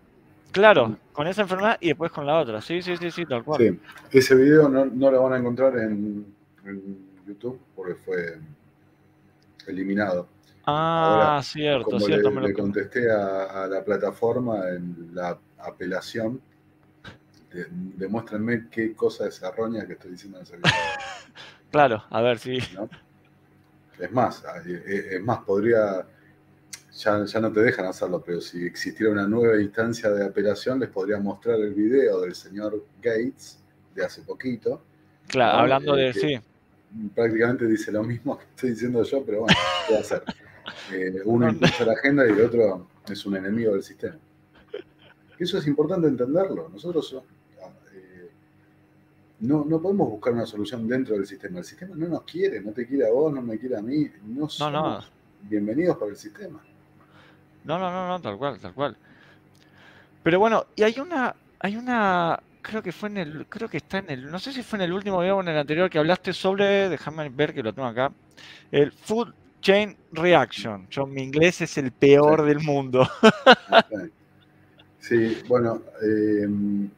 A: claro, con esa enfermedad y después con la otra. Sí, sí, sí, sí, tal cual.
B: Sí. Ese video no, lo van a encontrar en, YouTube porque fue eliminado.
A: Ah, cierto,
B: como
A: cierto.
B: Le, contesté a, la plataforma en la apelación. demuéstrenme qué cosa es errónea que estoy diciendo en ese video. *laughs*
A: claro, a ver si.
B: Es más, es más, podría ya, no te dejan hacerlo, pero si existiera una nueva instancia de apelación, les podría mostrar el video del señor Gates de hace poquito.
A: Claro, hablando de, sí.
B: Prácticamente dice lo mismo que estoy diciendo yo, pero bueno, ¿qué va a hacer? *laughs* Eh, uno impulsa la agenda y el otro es un enemigo del sistema. Eso es importante entenderlo. Nosotros eh, no, no podemos buscar una solución dentro del sistema. El sistema no nos quiere, no te quiere a vos, no me quiere a mí. No somos bienvenidos para el sistema.
A: No, no, no, no, tal cual, tal cual. Pero bueno, y hay una, hay una, creo que fue en el, creo que está en el, no sé si fue en el último video o en el anterior que hablaste sobre, déjame ver que lo tengo acá, el Food Chain Reaction. Yo, mi inglés es el peor del mundo.
B: sí, bueno, em,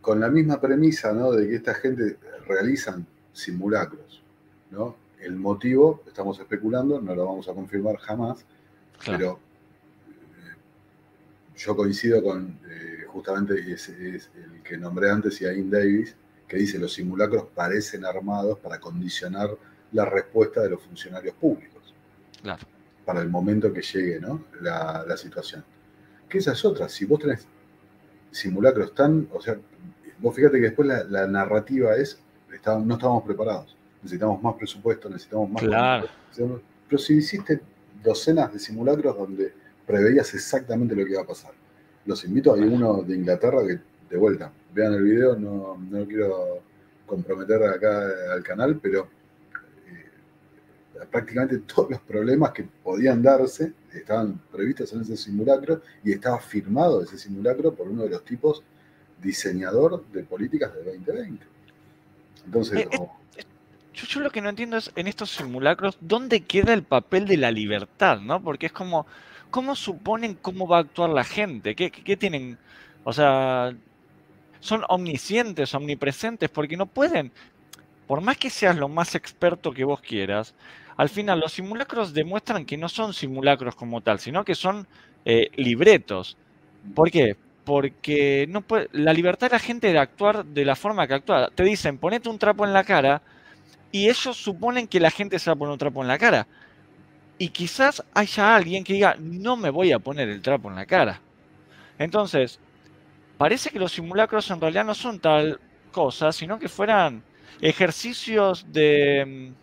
B: con la misma premisa, ¿no? De que esta gente realizan simulacros, ¿no? El motivo, estamos especulando, no lo vamos a confirmar jamás, pero eh, yo coincido con eh, justamente es, el que nombré antes, Ian Davis, que dice los simulacros parecen armados para condicionar la respuesta de los funcionarios públicos.
A: Claro.
B: Para el momento que llegue ¿no? la, situación. Que esa es otra. Si vos tenés simulacros tan. O sea, vos fíjate que después la, narrativa es: no estábamos preparados. Necesitamos más presupuesto, necesitamos más.
A: Claro.
B: Pero si hiciste docenas de simulacros donde preveías exactamente lo que iba a pasar. Los invito, hay uno de Inglaterra que, de vuelta, vean el video, no, no quiero comprometer acá al canal, pero prácticamente todos los problemas que podían darse estaban previstos en ese simulacro y estaba firmado ese simulacro por uno de los tipos diseñador de políticas de 2020. Entonces,
A: eh, eh, yo, lo que no entiendo es en estos simulacros, ¿dónde queda el papel de la libertad? ¿no? Porque es como, ¿cómo suponen cómo va a actuar la gente? ¿Qué, tienen? O sea, son omniscientes, omnipresentes, porque no pueden, por más que seas lo más experto que vos quieras, al final los simulacros demuestran que no son simulacros como tal, sino que son eh, libretos. ¿Por qué? Porque no la libertad de la gente de actuar de la forma que actúa. Te dicen, ponete un trapo en la cara, y ellos suponen que la gente se va a poner un trapo en la cara. Y quizás haya alguien que diga, no me voy a poner el trapo en la cara. Entonces, parece que los simulacros en realidad no son tal cosa, sino que fueran ejercicios de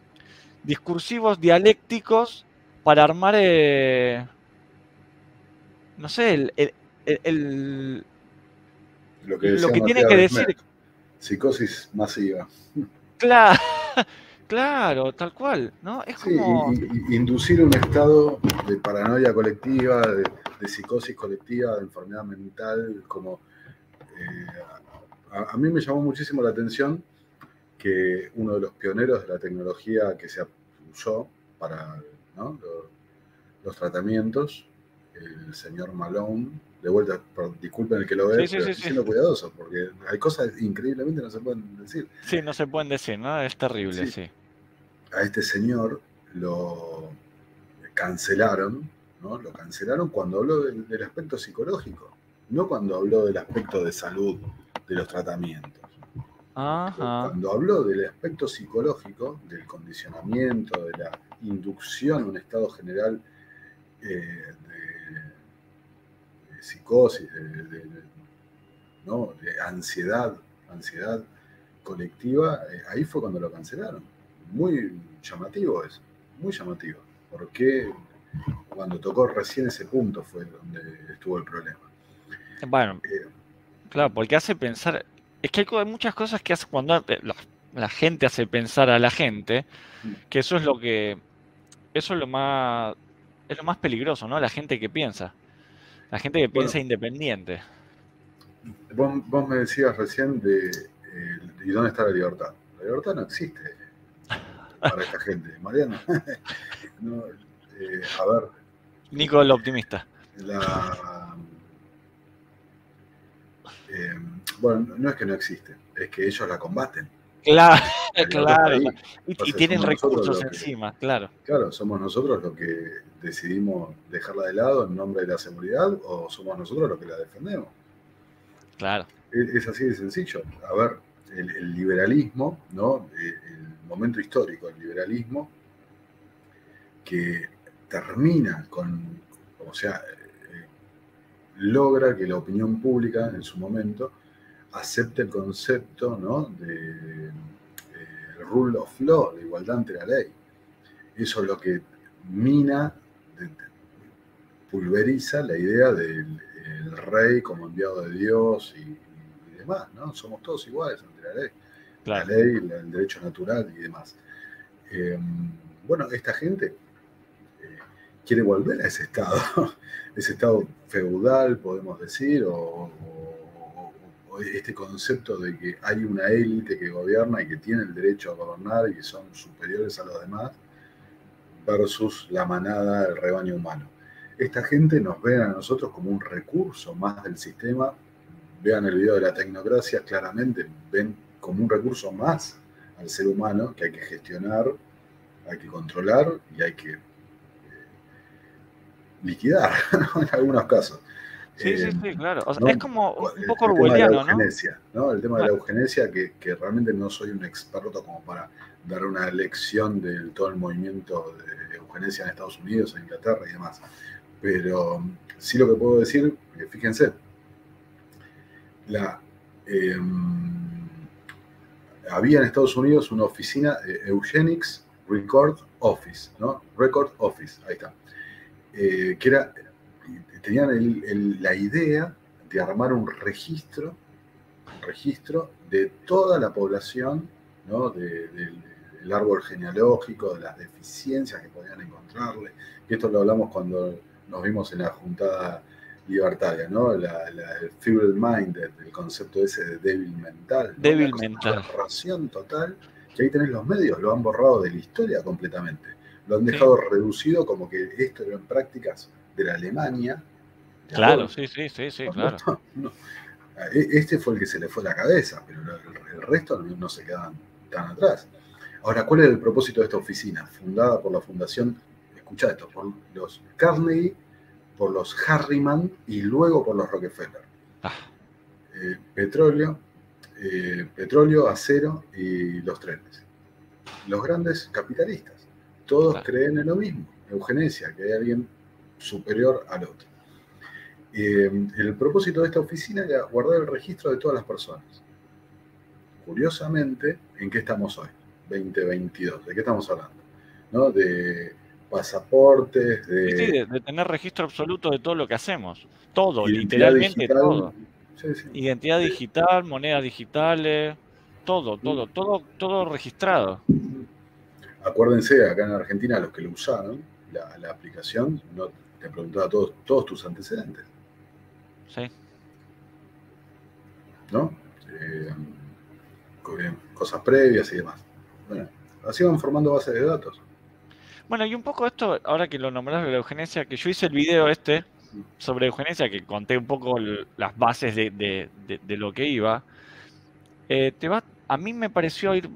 A: discursivos dialécticos para armar, eh, no sé, el,
B: lo que, lo que tienen que decir. Psicosis masiva.
A: Claro, claro, tal cual, ¿no? Es como...
B: inducir un estado de paranoia colectiva, de, psicosis colectiva, de enfermedad mental, como... Eh, a, a, mí me llamó muchísimo la atención que uno de los pioneros de la tecnología que se usó para los, tratamientos, el señor Malone, de vuelta, disculpen el que lo ve, pero siendo cuidadoso, porque hay cosas increíblemente no se pueden decir.
A: Sí, no se pueden decir, ¿no? Es terrible, sí.
B: A este señor lo cancelaron, ¿no? Lo cancelaron cuando habló del aspecto psicológico, no cuando habló del aspecto de salud de los tratamientos. Cuando habló del aspecto psicológico, del condicionamiento, de la inducción a un estado general eh, de, psicosis, de, ansiedad, ansiedad colectiva, eh, ahí fue cuando lo cancelaron. Muy llamativo eso, muy llamativo. Porque cuando tocó recién ese punto fue donde estuvo el problema.
A: Bueno, eh, claro, porque hace pensar, es que hay muchas cosas que hace cuando la, gente hace pensar a la gente, que eso es lo que, eso es lo más, es lo más peligroso, ¿no? La gente que piensa, la gente que piensa independiente.
B: Vos, me decías recién de, eh, ¿y dónde está la libertad? La libertad no existe para esta gente, Mariano. *laughs* Eh, a ver.
A: Nico el optimista.
B: La, eh, bueno, no es que no existe, es que ellos la combaten.
A: Claro, *laughs* claro. Y, tienen recursos encima, claro.
B: Claro, somos nosotros los que decidimos dejarla de lado en nombre de la seguridad o somos nosotros los que la defendemos.
A: Claro.
B: Es, así de sencillo. A ver, el, liberalismo, ¿no? Eh, el momento histórico del liberalismo que termina con, o sea, logra que la opinión pública en su momento acepte el concepto ¿no? de, rule of law, de igualdad ante la ley. Eso es lo que mina, pulveriza la idea del rey como enviado de Dios y, demás, ¿no? Somos todos iguales ante la ley. La ley, el derecho natural y demás. Eh, bueno, esta gente quiere volver a ese estado, *laughs* ese estado feudal, podemos decir, o, este concepto de que hay una élite que gobierna y que tiene el derecho a gobernar y que son superiores a los demás, versus la manada, el rebaño humano. Esta gente nos ve a nosotros como un recurso más del sistema. Vean el video de la tecnocracia, claramente ven como un recurso más al ser humano que hay que gestionar, hay que controlar y hay que liquidar, *laughs* en algunos casos.
A: Sí, sí, eh, sí, claro. es como un poco orwelliano,
B: ¿no? El tema de la eugenesia, que, que, realmente no soy un experto como para dar una lección de todo el movimiento de eugenesia en Estados Unidos, en Inglaterra y demás. Pero sí lo que puedo decir, fíjense, la, em, había en Estados Unidos una oficina, Eugenics Record Office, ¿no? Record Office, ahí está. Eh, que era, tenían la idea de armar un registro, registro de toda la población, ¿no? del árbol genealógico, de las deficiencias que podían encontrarle. Y esto lo hablamos cuando nos vimos en la juntada libertaria, ¿no? La, el feeble mind, el concepto ese de débil mental.
A: Débil mental.
B: Ración total, que ahí tenés los medios, lo han borrado de la historia completamente lo han dejado reducido como que esto eran prácticas de la Alemania.
A: claro, sí, sí, sí, sí, claro.
B: E, este fue el que se le fue la cabeza, pero el resto no se quedan tan atrás. Ahora, ¿cuál es el propósito de esta oficina? Fundada por la fundación, escucha esto, por los Carnegie, por los Harriman y luego por los Rockefeller. Ah. Eh, petróleo, eh, petróleo, acero y los trenes. Los grandes capitalistas todos creen en lo mismo, eugenesia, que hay alguien superior al otro. Eh, el propósito de esta oficina era guardar el registro de todas las personas. Curiosamente, ¿en qué estamos hoy? 2022. ¿De qué estamos hablando? ¿No? De pasaportes, de...
A: Sí, de, tener registro absoluto de todo lo que hacemos. Todo, literalmente todo. Identidad digital, monedas digitales, todo, todo, todo, todo registrado
B: acuérdense, acá en Argentina, los que lo usaron, la, aplicación, no, te preguntaba todos, todos tus antecedentes.
A: Sí.
B: ¿No? Eh, cosas previas y demás. Bueno, así van formando bases de datos.
A: Bueno, y un poco esto, ahora que lo nombrás de la eugenesia, que yo hice el video este sobre eugenesia, que conté un poco las bases de, lo que iba, eh, te va, a mí me pareció ir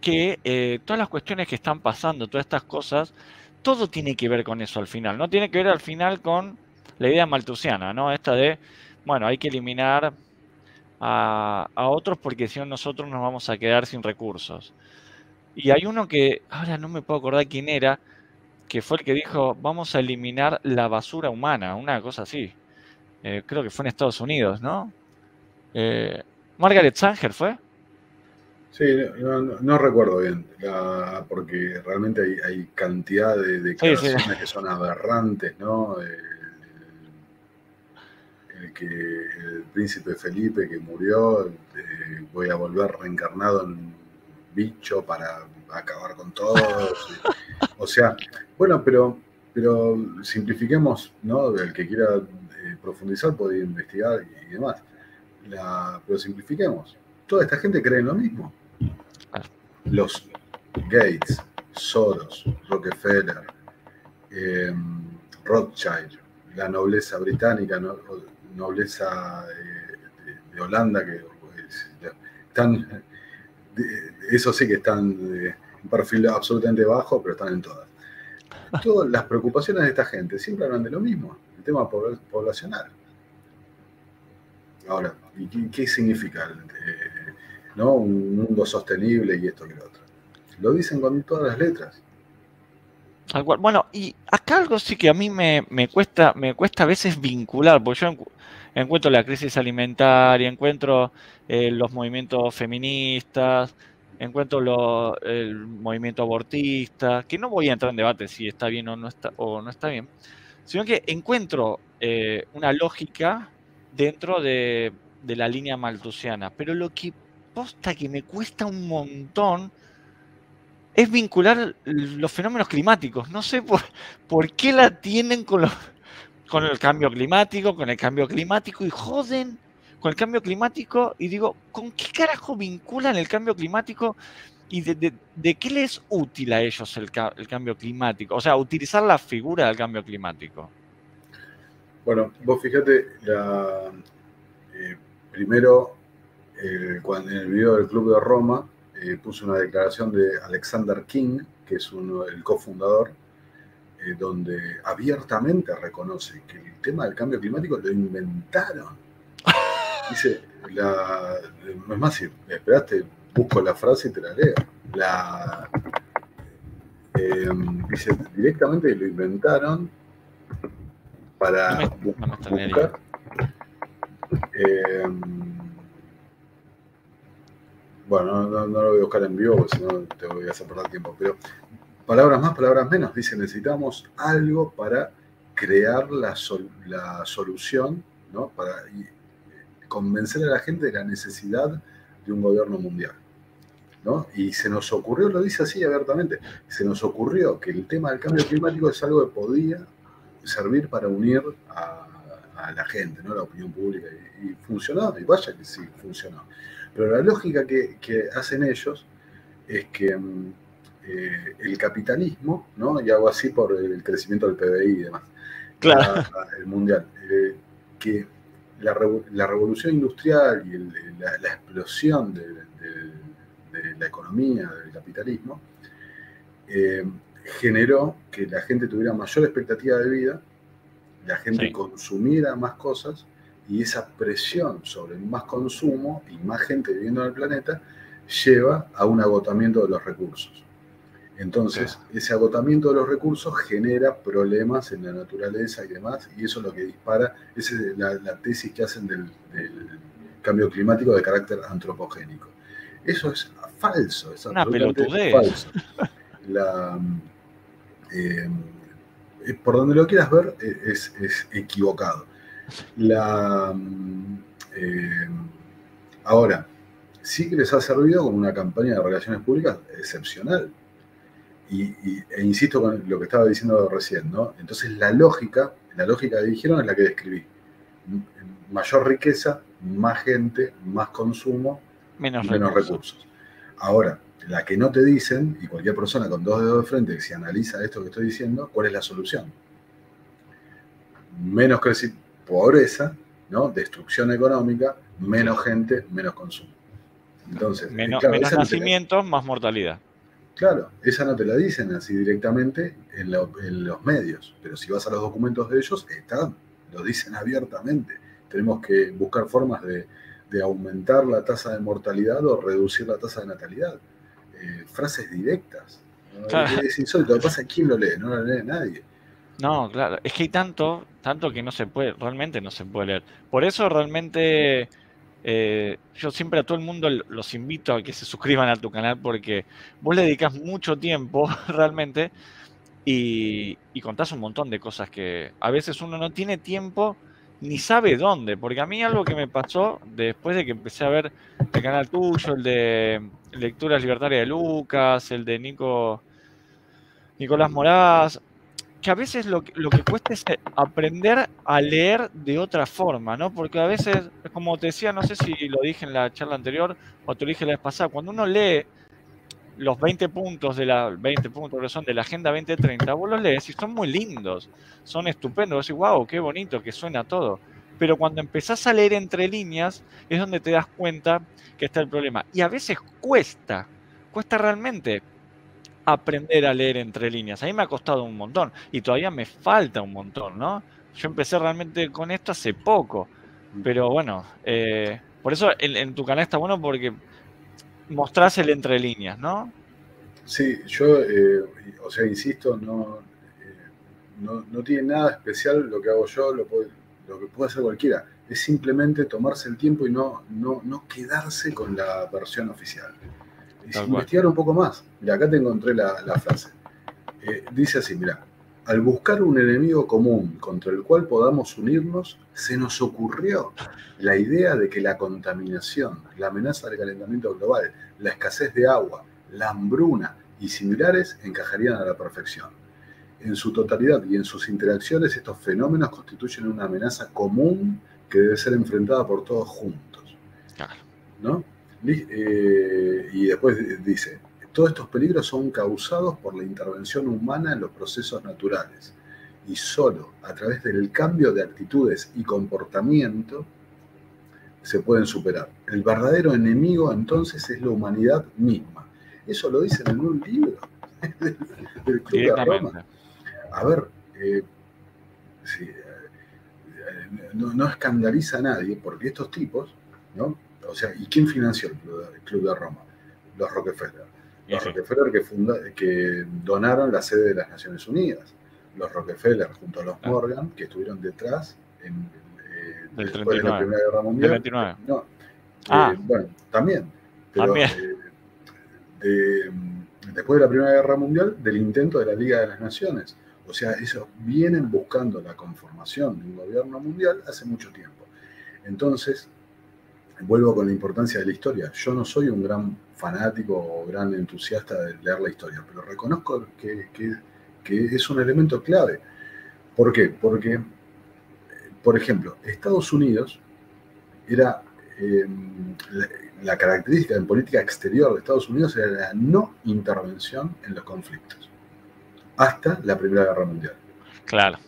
A: que eh, todas las cuestiones que están pasando, todas estas cosas, todo tiene que ver con eso al final. No tiene que ver al final con la idea maltusiana, ¿no? Esta de, bueno, hay que eliminar a, otros porque si no nosotros nos vamos a quedar sin recursos. Y hay uno que, ahora no me puedo acordar quién era, que fue el que dijo, vamos a eliminar la basura humana, una cosa así. Eh, creo que fue en Estados Unidos, ¿no? Eh, Margaret Sanger fue.
B: Sí, no, recuerdo bien, porque realmente hay, cantidad de declaraciones que son aberrantes, ¿no? El, que el príncipe Felipe que murió, eh, voy a volver reencarnado en bicho para acabar con todos. o sea, bueno, pero, pero simplifiquemos, ¿no? El que quiera eh, profundizar puede investigar y, demás. pero simplifiquemos. Toda esta gente cree en lo mismo los Gates, Soros, Rockefeller, em, Rothschild, la nobleza británica, nobleza de, Holanda, que están, eso sí que están de un perfil absolutamente bajo, pero están en todas. Todas las preocupaciones de esta gente siempre hablan de lo mismo, el tema poblacional. Ahora, ¿y qué, significa? Eh, ¿no? Un mundo sostenible y esto y lo otro. Lo dicen con todas las letras.
A: Bueno, y acá algo sí que a mí me, cuesta, me cuesta a veces vincular, porque yo encuentro la crisis alimentaria, encuentro eh, los movimientos feministas, encuentro el movimiento abortista, que no voy a entrar en debate si está bien o no está, o no está bien, sino que encuentro eh, una lógica dentro de, la línea maltusiana. Pero lo que posta que me cuesta un montón es vincular los fenómenos climáticos. No sé por, qué la tienen con, con el cambio climático, con el cambio climático y joden con el cambio climático y digo, ¿con qué carajo vinculan el cambio climático y de, qué les es útil a ellos el, cambio climático? O sea, utilizar la figura del cambio climático.
B: Bueno, vos fíjate, la, eh, primero, cuando, en el video del Club de Roma, eh, puso una declaración de Alexander King, que es uno, el cofundador, donde abiertamente reconoce que el tema del cambio climático lo inventaron. *laughs* Dice, la, es más, si esperaste, busco la frase y te la leo. La, dice, directamente lo inventaron para buscar. Eh, bueno, no, lo voy a buscar en vivo porque si no te voy a hacer perder tiempo. Pero palabras más, palabras menos. Dice, necesitamos algo para crear la, la solución, ¿no? Para convencer a la gente de la necesidad de un gobierno mundial. ¿no? Y se nos ocurrió, lo dice así abiertamente, se nos ocurrió que el tema del cambio climático es algo que podía servir para unir a, la gente, ¿no? la opinión pública. Y, funcionó, y vaya que sí, funcionó. Pero la lógica que, hacen ellos es que mm, eh, el capitalismo, ¿no? y hago así por el crecimiento del PBI y demás,
A: claro.
B: el mundial, eh, que la, revolución industrial y la, explosión de, la economía, del capitalismo, eh, generó que la gente tuviera mayor expectativa de vida, la gente consumiera más cosas y esa presión sobre más consumo y más gente viviendo en el planeta lleva a un agotamiento de los recursos. Entonces, ese agotamiento de los recursos genera problemas en la naturaleza y demás, y eso es lo que dispara, esa es la, tesis que hacen del, cambio climático de carácter antropogénico. Eso es falso, es
A: Una
B: falso. La, eh, por donde lo quieras ver, eh, es, equivocado. La, eh, ahora, sí que les ha servido como una campaña de relaciones públicas excepcional. Y, e insisto con lo que estaba diciendo recién, ¿no? Entonces la lógica, la lógica que dijeron es la que describí. Mayor riqueza, más gente, más consumo, menos, menos recursos. Ahora, la que no te dicen, y cualquier persona con dos dedos de frente, si analiza esto que estoy diciendo, ¿cuál es la solución? Menos pobreza, ¿no? destrucción económica, menos gente, menos consumo.
A: Entonces, menos, nacimientos, más mortalidad.
B: Claro, esa no te la dicen así directamente en, los medios, pero si vas a los documentos de ellos, están, lo dicen abiertamente. Tenemos que buscar formas de aumentar la tasa de mortalidad o reducir la tasa de natalidad. Eh, frases directas. Es insólito, lo que pasa quién lo lee, no lo lee nadie.
A: No, claro, es que hay tanto, tanto que no se puede, realmente no se puede leer. Por eso realmente eh, yo siempre a todo el mundo los invito a que se suscriban a tu canal porque vos le dedicas mucho tiempo *laughs* realmente y, y contás un montón de cosas que a veces uno no tiene tiempo ni sabe dónde, porque a mí algo que me pasó después de que empecé a ver el canal tuyo, el de Lecturas Libertarias de Lucas, el de Nico Nicolás Moraz, que a veces lo, que cuesta es aprender a leer de otra forma, ¿no? Porque a veces, como te decía, no sé si lo dije en la charla anterior o te lo dije la vez pasada, cuando uno lee los 20 puntos de la 20 puntos que son de la Agenda 2030, vos los lees y son muy lindos, son estupendos, vos decís, wow, qué bonito que suena todo. Pero cuando empezás a leer entre líneas es donde te das cuenta que está el problema. Y a veces cuesta, cuesta realmente aprender a leer entre líneas. A mí me ha costado un montón y todavía me falta un montón, ¿no? Yo empecé realmente con esto hace poco, pero bueno, eh, por eso en tu canal está bueno porque mostrás el entre líneas, ¿no?
B: Sí, yo, eh, o sea, insisto, no, eh, no, no, tiene nada especial lo que hago yo, lo, lo que puede hacer cualquiera. Es simplemente tomarse el tiempo y no, no, no quedarse con la versión oficial. Es investigar un poco más. Mira, acá te encontré la, la frase. Eh, dice así, mira, al buscar un enemigo común contra el cual podamos unirnos, se nos ocurrió la idea de que la contaminación, la amenaza del calentamiento global, la escasez de agua, la hambruna y similares encajarían a la perfección. En su totalidad y en sus interacciones, estos fenómenos constituyen una amenaza común que debe ser enfrentada por todos juntos. ¿no? Eh, y después dice, todos estos peligros son causados por la intervención humana en los procesos naturales y solo a través del cambio de actitudes y comportamiento se pueden superar. El verdadero enemigo entonces es la humanidad misma. Eso lo dicen en un libro *laughs* del Club de Roma. A ver, eh, eh, no, escandaliza a nadie porque estos tipos, ¿no? O sea, ¿y quién financió el Club de, Roma? Los Rockefeller. Los Rockefeller que, funda, que donaron la sede de las Naciones Unidas. Los Rockefeller junto a los ah. Morgan que estuvieron detrás en después de la Primera Guerra Mundial. No, ah. Eh, bueno, también. Pero, también. Eh, después de la Primera Guerra Mundial, del intento de la Liga de las Naciones. O sea, ellos vienen buscando la conformación de un gobierno mundial hace mucho tiempo. Entonces, vuelvo con la importancia de la historia. Yo no soy un gran fanático o gran entusiasta de leer la historia, pero reconozco que, es un elemento clave. ¿Por qué? Porque por ejemplo, Estados Unidos era em, la, característica en política exterior de Estados Unidos era la no intervención en los conflictos, hasta la Primera Guerra Mundial.
A: Claro.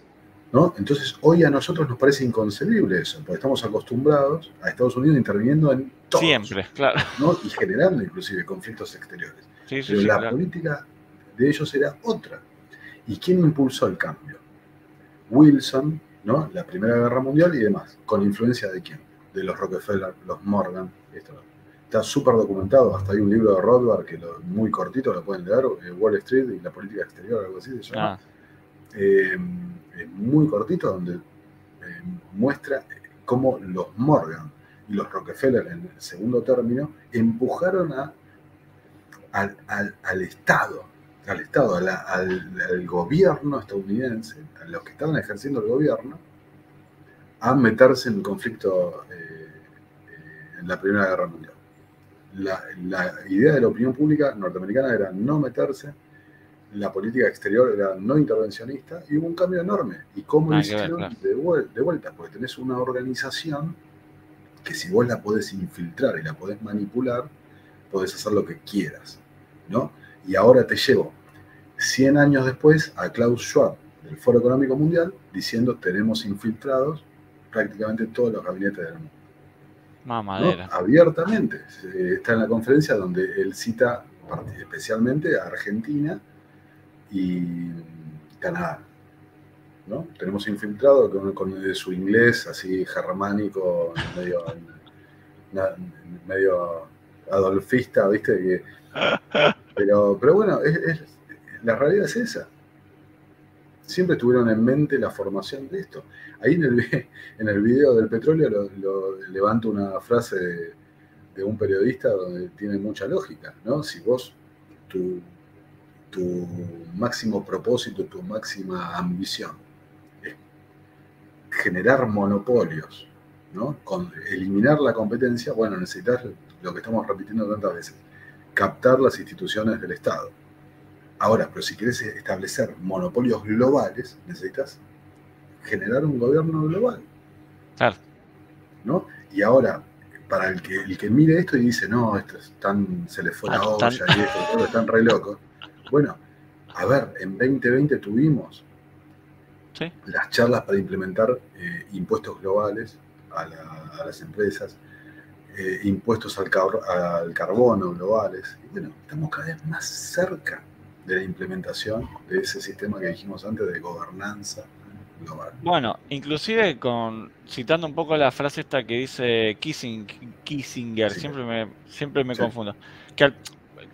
B: ¿No? Entonces, hoy a nosotros nos parece inconcebible eso, porque estamos acostumbrados a Estados Unidos interviniendo en todo.
A: Siempre, claro.
B: ¿no? Y generando inclusive conflictos exteriores. Pero la política de ellos era otra. ¿Y quién impulsó el cambio? Wilson, la Primera Guerra Mundial y demás. ¿Con influencia de quién? De los Rockefeller, los Morgan. Está súper documentado, hasta hay un libro de Rothbard que lo, muy cortito, lo pueden leer, eh, Wall Street y la política exterior, algo así se llama. Ah. Eh, muy cortito, donde eh, muestra cómo los Morgan y los Rockefeller en el segundo término empujaron a, al Estado al Estado, al, gobierno estadounidense, a los que estaban ejerciendo el gobierno, a meterse en el conflicto eh, eh, en la Primera Guerra Mundial. La, idea de la opinión pública norteamericana era no meterse, la política exterior era no intervencionista y hubo un cambio enorme. ¿Y cómo lo hicieron? De, de, vuelta, porque tenés una organización que si vos la podés infiltrar y la podés manipular, podés hacer lo que quieras, ¿no? Y ahora te llevo 100 años después a Klaus Schwab del Foro Económico Mundial diciendo tenemos infiltrados prácticamente todos los gabinetes del mundo.
A: Mamadera.
B: Abiertamente. Está en la conferencia donde él cita especialmente a Argentina y Canadá. ¿no? Tenemos infiltrado con, su inglés así germánico, medio, adolfista, ¿viste? pero, pero bueno, es la realidad es esa. Siempre tuvieron en mente la formación de esto. Ahí en el, en el video del petróleo lo, levanto una frase de, un periodista donde tiene mucha lógica, ¿no? Si vos, tu, tu máximo propósito, tu máxima ambición es generar monopolios, ¿no? Con eliminar la competencia, bueno, necesitas lo que estamos repitiendo tantas veces, captar las instituciones del Estado. Ahora, pero si quieres establecer monopolios globales, necesitas generar un gobierno global.
A: Claro.
B: ¿No? Y ahora, para el que, el que mire esto y dice, no, esto es tan, se le fue la ah, olla y esto, todo están re locos. Bueno, a ver, en 2020 tuvimos las charlas para implementar eh, impuestos globales a, las empresas, eh, impuestos al, al carbono globales. Y bueno, estamos cada vez más cerca de la implementación de ese sistema que dijimos antes de gobernanza global.
A: Bueno, inclusive con citando un poco la frase esta que dice Kissinger, siempre me, siempre me confundo, que,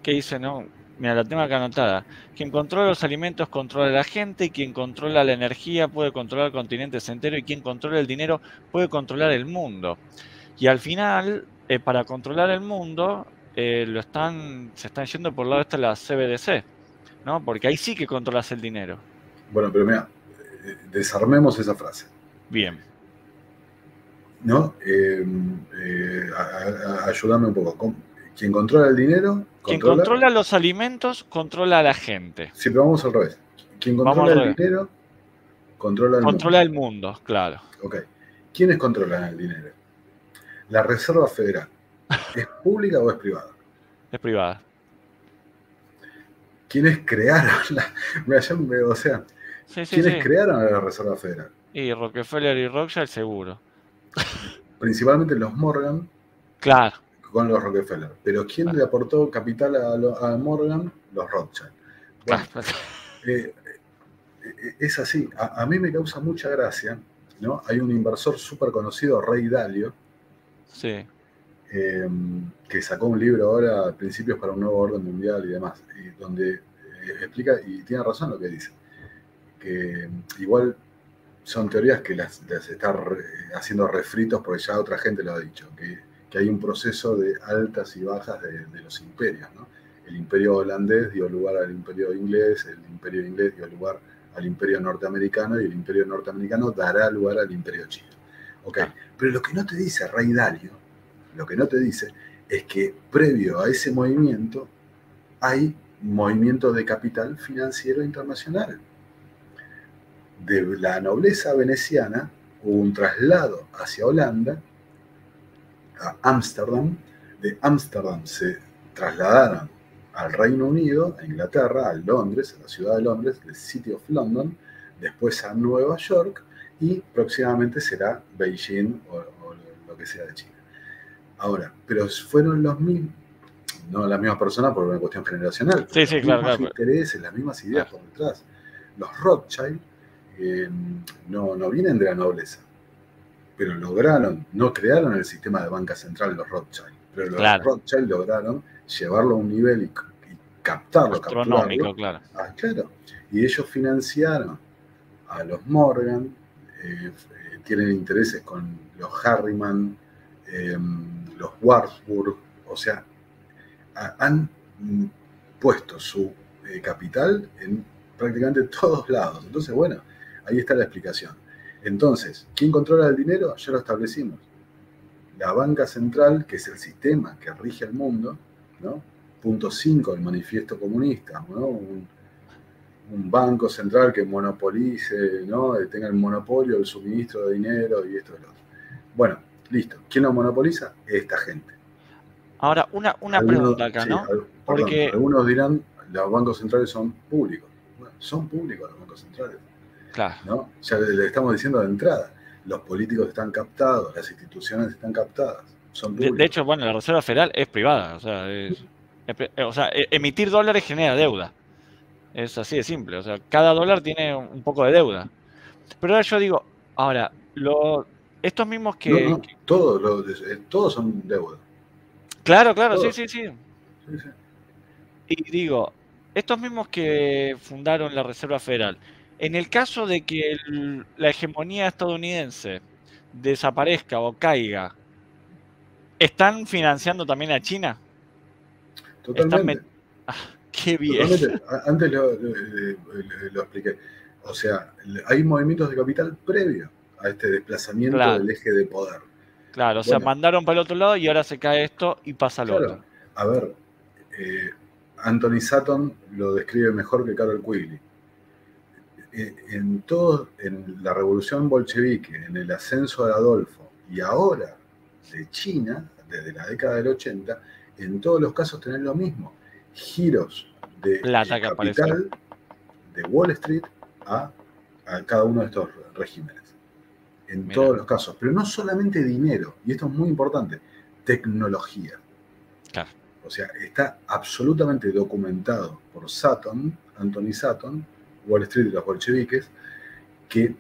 A: que dice, no, mira, la tengo acá anotada, quien controla los alimentos controla a la gente, quien controla la energía puede controlar continentes enteros y quien controla el dinero puede controlar el mundo. Y al final, eh, para controlar el mundo, eh, lo están, se están yendo por el lado de la CBDC, ¿no? Porque ahí sí que controlas el dinero.
B: Bueno, pero mira, desarmemos esa frase.
A: Bien.
B: ¿No? Eh, ayúdame un poco. Quien controla el dinero.
A: Quien controla los alimentos, controla a la gente.
B: Sí, pero vamos al revés. Quien controla el dinero, controla el
A: controla el mundo, claro.
B: Ok. ¿Quiénes controlan el dinero? La Reserva Federal. *laughs* ¿Es pública o es privada?
A: Es privada.
B: ¿Quiénes crearon la, o sea, ¿quiénes crearon la Reserva Federal?
A: Y Rockefeller y Rothschild seguro.
B: Principalmente los Morgan.
A: Claro.
B: Con los Rockefeller. Pero ¿quién le aportó capital a, Morgan? Los Rothschild. Eh, eh, es así. A, mí me causa mucha gracia. ¿no? Hay un inversor súper conocido, Rey Dalio.
A: Sí.
B: Que sacó un libro ahora, Principios para un nuevo orden mundial y demás, y donde eh, explica, y tiene razón lo que dice, que igual son teorías que las, está haciendo refritos porque ya otra gente lo ha dicho, que, hay un proceso de altas y bajas de, los imperios. El imperio holandés dio lugar al imperio inglés, el imperio inglés dio lugar al imperio norteamericano y el imperio norteamericano dará lugar al imperio chino. Okay. Pero lo que no te dice Rey Dalio, lo que no te dice es que previo a ese movimiento hay movimiento de capital financiero internacional de la nobleza veneciana hubo un traslado hacia Holanda, a Ámsterdam. De Ámsterdam se trasladaron al Reino Unido, a Inglaterra, a Londres, a la ciudad de Londres, el City of London, después a Nueva York y próximamente será Beijing o, lo que sea de China. Ahora, pero fueron los mismos, no las mismas personas por una cuestión generacional,
A: sí, sí,
B: los
A: claro,
B: mismos intereses, las mismas ideas por detrás. Los Rothschild no, no vienen de la nobleza, pero lograron, no crearon el sistema de banca central los Rothschild, pero los Rothschild lograron llevarlo a un nivel y, captarlo,
A: capturarlo. Claro.
B: Ah, claro. Y ellos financiaron a los Morgan, eh, eh, tienen intereses con los Harriman, em, los Warburg, o sea, han puesto su eh, capital en prácticamente todos lados. Entonces, bueno, Ahí está la explicación. Entonces, ¿quién controla el dinero? Ya lo establecimos. La banca central, que es el sistema que rige el mundo, ¿no? Punto 5 del manifiesto comunista, ¿no? Un, banco central que monopolice, ¿no? tenga el monopolio del suministro de dinero y esto y lo otro. Bueno, listo. ¿Quién lo monopoliza? Esta gente.
A: Ahora, una, una pregunta acá, ¿no?
B: Porque algunos dirán, los bancos centrales son públicos. Bueno, son públicos los bancos centrales.
A: Claro.
B: Ya le estamos diciendo de entrada, los políticos están captados, las instituciones están captadas. Son
A: de, de, hecho, bueno, la Reserva Federal es privada, o sea, o sea, e, emitir dólares genera deuda. Es así de simple, o sea, cada dólar tiene un poco de deuda. Pero ahora yo digo, ahora, lo, estos mismos que...
B: todos, eh, todos son deuda.
A: Claro, claro, sí, sí, sí. Y digo, estos mismos que fundaron la Reserva Federal, en el caso de que la hegemonía estadounidense desaparezca o caiga, ¿están financiando también a China?
B: Totalmente.
A: Ah, qué bien. *laughs*
B: Antes lo, expliqué. O sea, hay movimientos de capital previo a este desplazamiento del eje de poder.
A: Claro, o sea, mandaron para el otro lado y ahora se cae esto y pasa lo otro.
B: A ver, eh, Anthony Sutton lo describe mejor que Carol Quigley. Eh, en todo, en la revolución bolchevique, en el ascenso de Adolfo y ahora de China, desde la década del 80, en todos los casos tenés lo mismo. Giros de capital de Wall Street a, cada uno de estos regímenes. En todos los casos. Pero no solamente dinero, y esto es muy importante, tecnología. O sea, está absolutamente documentado por Sutton, Anthony Sutton, Wall Street y los bolcheviques, que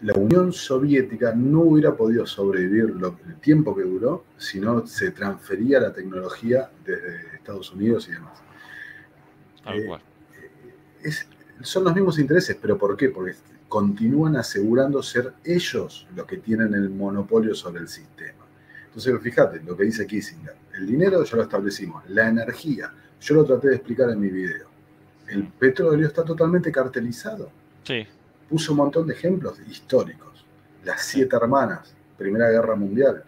B: la Unión Soviética no hubiera podido sobrevivir el tiempo que duró si no se transfería la tecnología desde Estados Unidos y demás. Eh, eh, son los mismos intereses, pero ¿por qué? Porque continúan asegurando ser ellos los que tienen el monopolio sobre el sistema. Entonces, fíjate lo que dice Kissinger. El dinero ya lo establecimos, la energía, yo lo traté de explicar en mi video el petróleo está totalmente cartelizado.
A: Sí.
B: Puso un montón de ejemplos históricos. Las siete hermanas, Primera Guerra Mundial.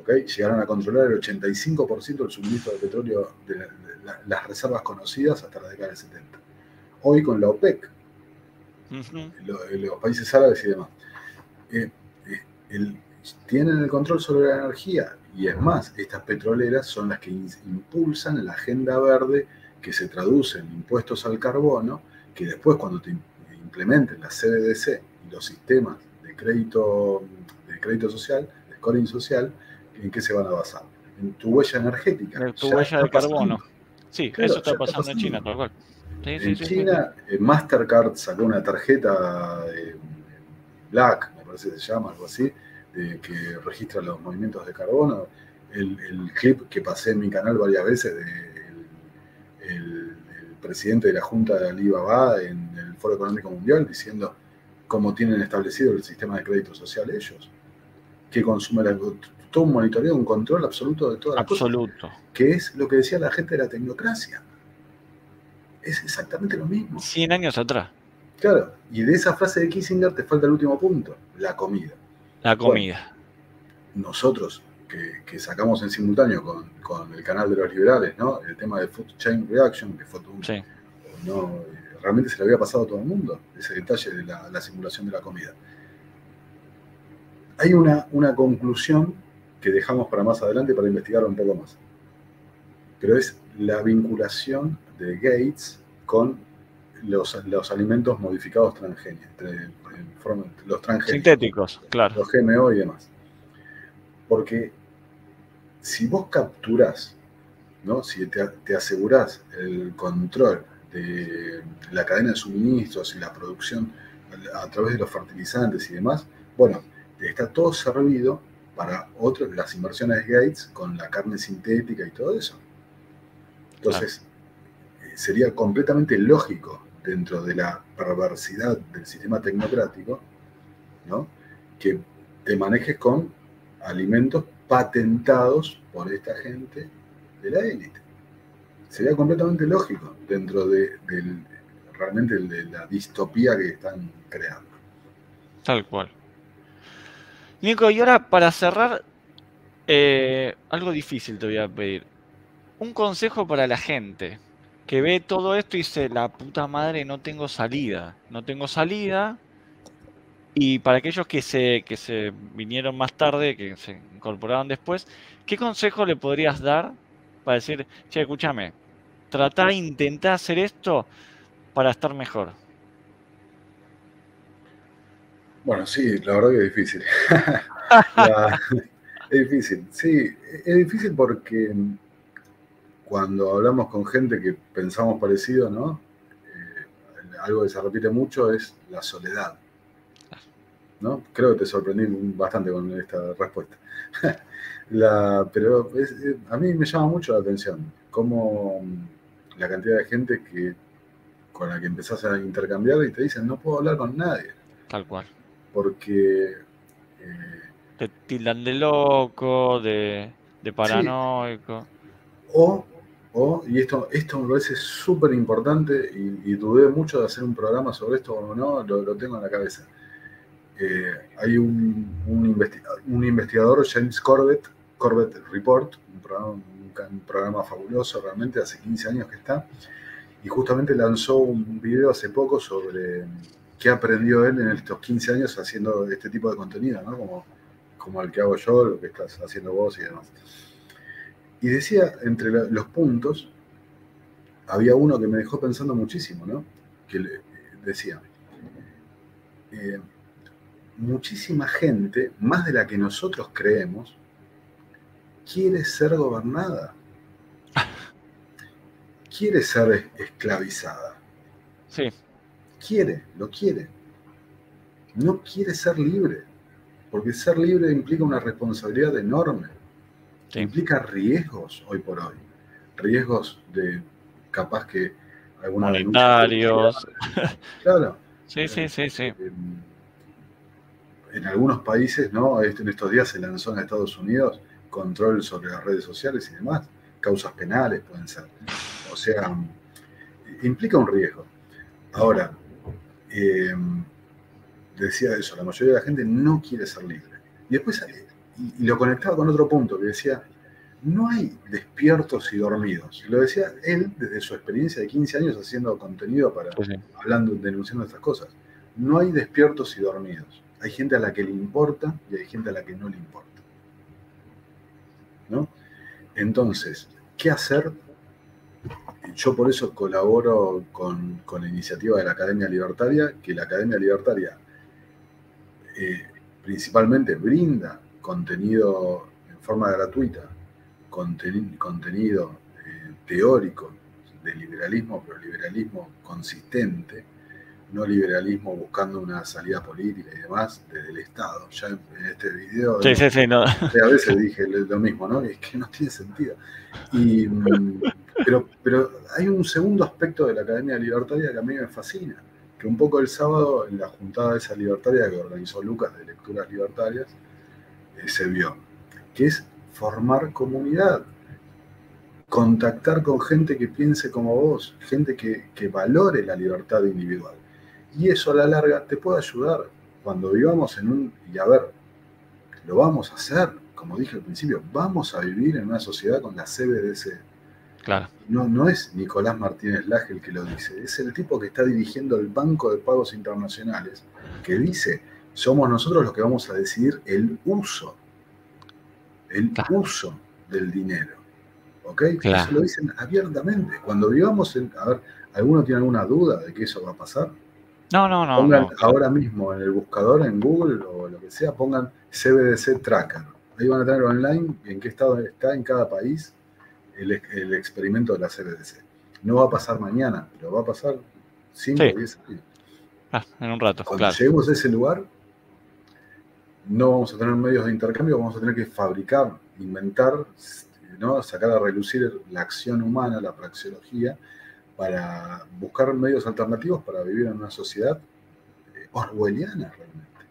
B: ¿Ok? llegaron a controlar el 85% del suministro de petróleo de, las reservas conocidas hasta la década del 70. Hoy con la OPEC, los, países árabes y demás, eh, eh, tienen el control sobre la energía y es más, estas petroleras son las que impulsan la agenda verde que se traduce en impuestos al carbono, que después cuando te implementen la CBDC y los sistemas de crédito, de crédito social, de scoring social, ¿en qué se van a basar? En tu huella energética.
A: En tu huella de carbono. Sí, eso está, pasando, en China, por cual.
B: en China, eh, Mastercard sacó una tarjeta de Black, me parece que se llama, algo así, que registra los movimientos de carbono. El, clip que pasé en mi canal varias veces del el, presidente de la Junta de Alibaba en el Foro Económico Mundial diciendo cómo tienen establecido el sistema de crédito social ellos, que consume la, todo un monitoreo, un control absoluto de todas las
A: Absoluto.
B: que es lo que decía la gente de la tecnocracia. Es exactamente lo mismo.
A: 100 años atrás.
B: Claro, y de esa frase de Kissinger te falta el último punto, la comida.
A: La comida.
B: nosotros, que, sacamos en simultáneo con, el canal de los liberales, ¿no? El tema de Food Chain Reaction, que fue un, no, realmente se le había pasado a todo el mundo, ese detalle de la, simulación de la comida. Hay una, una conclusión que dejamos para más adelante para investigar un poco más. Pero es la vinculación de Gates con los, los alimentos modificados transgénicos, los transgénicos.
A: Sintéticos, claro.
B: Los GMO y demás. Porque si vos capturás, ¿no? si te, te asegurás el control de la cadena de suministros y la producción a través de los fertilizantes y demás, bueno, está todo servido para otros, las inversiones de Gates con la carne sintética y todo eso. Entonces, sería completamente lógico dentro de la perversidad del sistema tecnocrático, ¿no? que te manejes con alimentos patentados por esta gente de la élite. Sería completamente lógico dentro de, realmente de la distopía que están creando.
A: Tal cual. Nico, y ahora para cerrar, eh, algo difícil te voy a pedir. Un consejo para la gente que ve todo esto y dice, la puta madre, no tengo salida, no tengo salida. Y para aquellos que se, que se vinieron más tarde, que se incorporaron después, ¿qué consejo le podrías dar para decir, che, escúchame, tratar, intentar hacer esto para estar mejor?
B: Bueno, sí, la verdad que es difícil. *laughs* es difícil, sí, es difícil porque cuando hablamos con gente que pensamos parecido, ¿no? Eh, algo que se repite mucho es la soledad. ¿No? Creo que te sorprendí bastante con esta respuesta. *laughs* pero a mí me llama mucho la atención cómo la cantidad de gente que con la que empezás a intercambiar y te dicen no puedo hablar con nadie.
A: Tal cual.
B: Porque...
A: Eh, te tildan de loco, de, paranoico.
B: O o, y esto, esto me parece súper importante y, dudé mucho de hacer un programa sobre esto o no, lo, tengo en la cabeza. Eh, hay un, un, investigador, James Corbett, Corbett Report, un programa, fabuloso realmente, hace 15 años que está, y justamente lanzó un video hace poco sobre qué aprendió él en estos 15 años haciendo este tipo de contenido, ¿no? como, como el que hago yo, lo que estás haciendo vos y demás. Y decía, entre los puntos, había uno que me dejó pensando muchísimo, ¿no? Que decía, eh, muchísima gente, más de la que nosotros creemos, quiere ser gobernada. *laughs* Quiere ser esclavizada.
A: Sí.
B: Quiere, lo quiere. No quiere ser libre, porque ser libre implica una responsabilidad enorme implica riesgos hoy por hoy. Riesgos de capaz que
A: alguna monetarios.
B: Claro. *laughs*
A: Sí, sí, sí, sí.
B: En, algunos países, ¿no? En estos días se lanzó en Estados Unidos control sobre las redes sociales y demás. Causas penales pueden ser. O sea, implica un riesgo. Ahora, em, decía eso, la mayoría de la gente no quiere ser libre. Y después y, lo conectaba con otro punto que decía, no hay despiertos y dormidos. Lo decía él desde su experiencia de 15 años haciendo contenido para, hablando, denunciando estas cosas. No hay despiertos y dormidos. Hay gente a la que le importa y hay gente a la que no le importa. ¿No? Entonces, ¿qué hacer? Yo por eso colaboro con, la iniciativa de la Academia Libertaria, que la Academia Libertaria eh, principalmente brinda contenido en forma gratuita, contenido eh, teórico de liberalismo, pero liberalismo consistente, no liberalismo buscando una salida política y demás desde el Estado. Ya en, este video
A: sí, sí, sí, no.
B: a veces dije lo mismo, ¿no? Es que no tiene sentido. Y, mm, pero, pero hay un segundo aspecto de la Academia Libertaria que a mí me fascina, que un poco el sábado en la juntada esa libertaria que organizó Lucas de Lecturas Libertarias, eh, se vio, que es formar comunidad, contactar con gente que piense como vos, gente que, que valore la libertad individual. Y eso a la larga te puede ayudar cuando vivamos en un, y a ver, lo vamos a hacer, como dije al principio, vamos a vivir en una sociedad con la CBDC.
A: Claro.
B: No, no es Nicolás Martínez Laje el que lo dice, es el tipo que está dirigiendo el Banco de Pagos Internacionales, que dice, somos nosotros los que vamos a decidir el uso, el uso del dinero. ¿Ok? Eso lo dicen abiertamente. Cuando vivamos en, a ver, ¿alguno tiene alguna duda de que eso va a pasar?
A: No, no, no.
B: Pongan ahora mismo en el buscador, en Google o lo que sea, pongan CBDC Tracker. Ahí van a tener online en qué estado está en cada país el, experimento de la CBDC. No va a pasar mañana, pero va a pasar 5 o 10 años.
A: Ah, en un rato.
B: Cuando lleguemos a ese lugar, no vamos a tener medios de intercambio, vamos a tener que fabricar, inventar, ¿no? sacar a relucir la acción humana, la praxeología, para buscar medios alternativos para vivir en una sociedad eh, orwelliana realmente.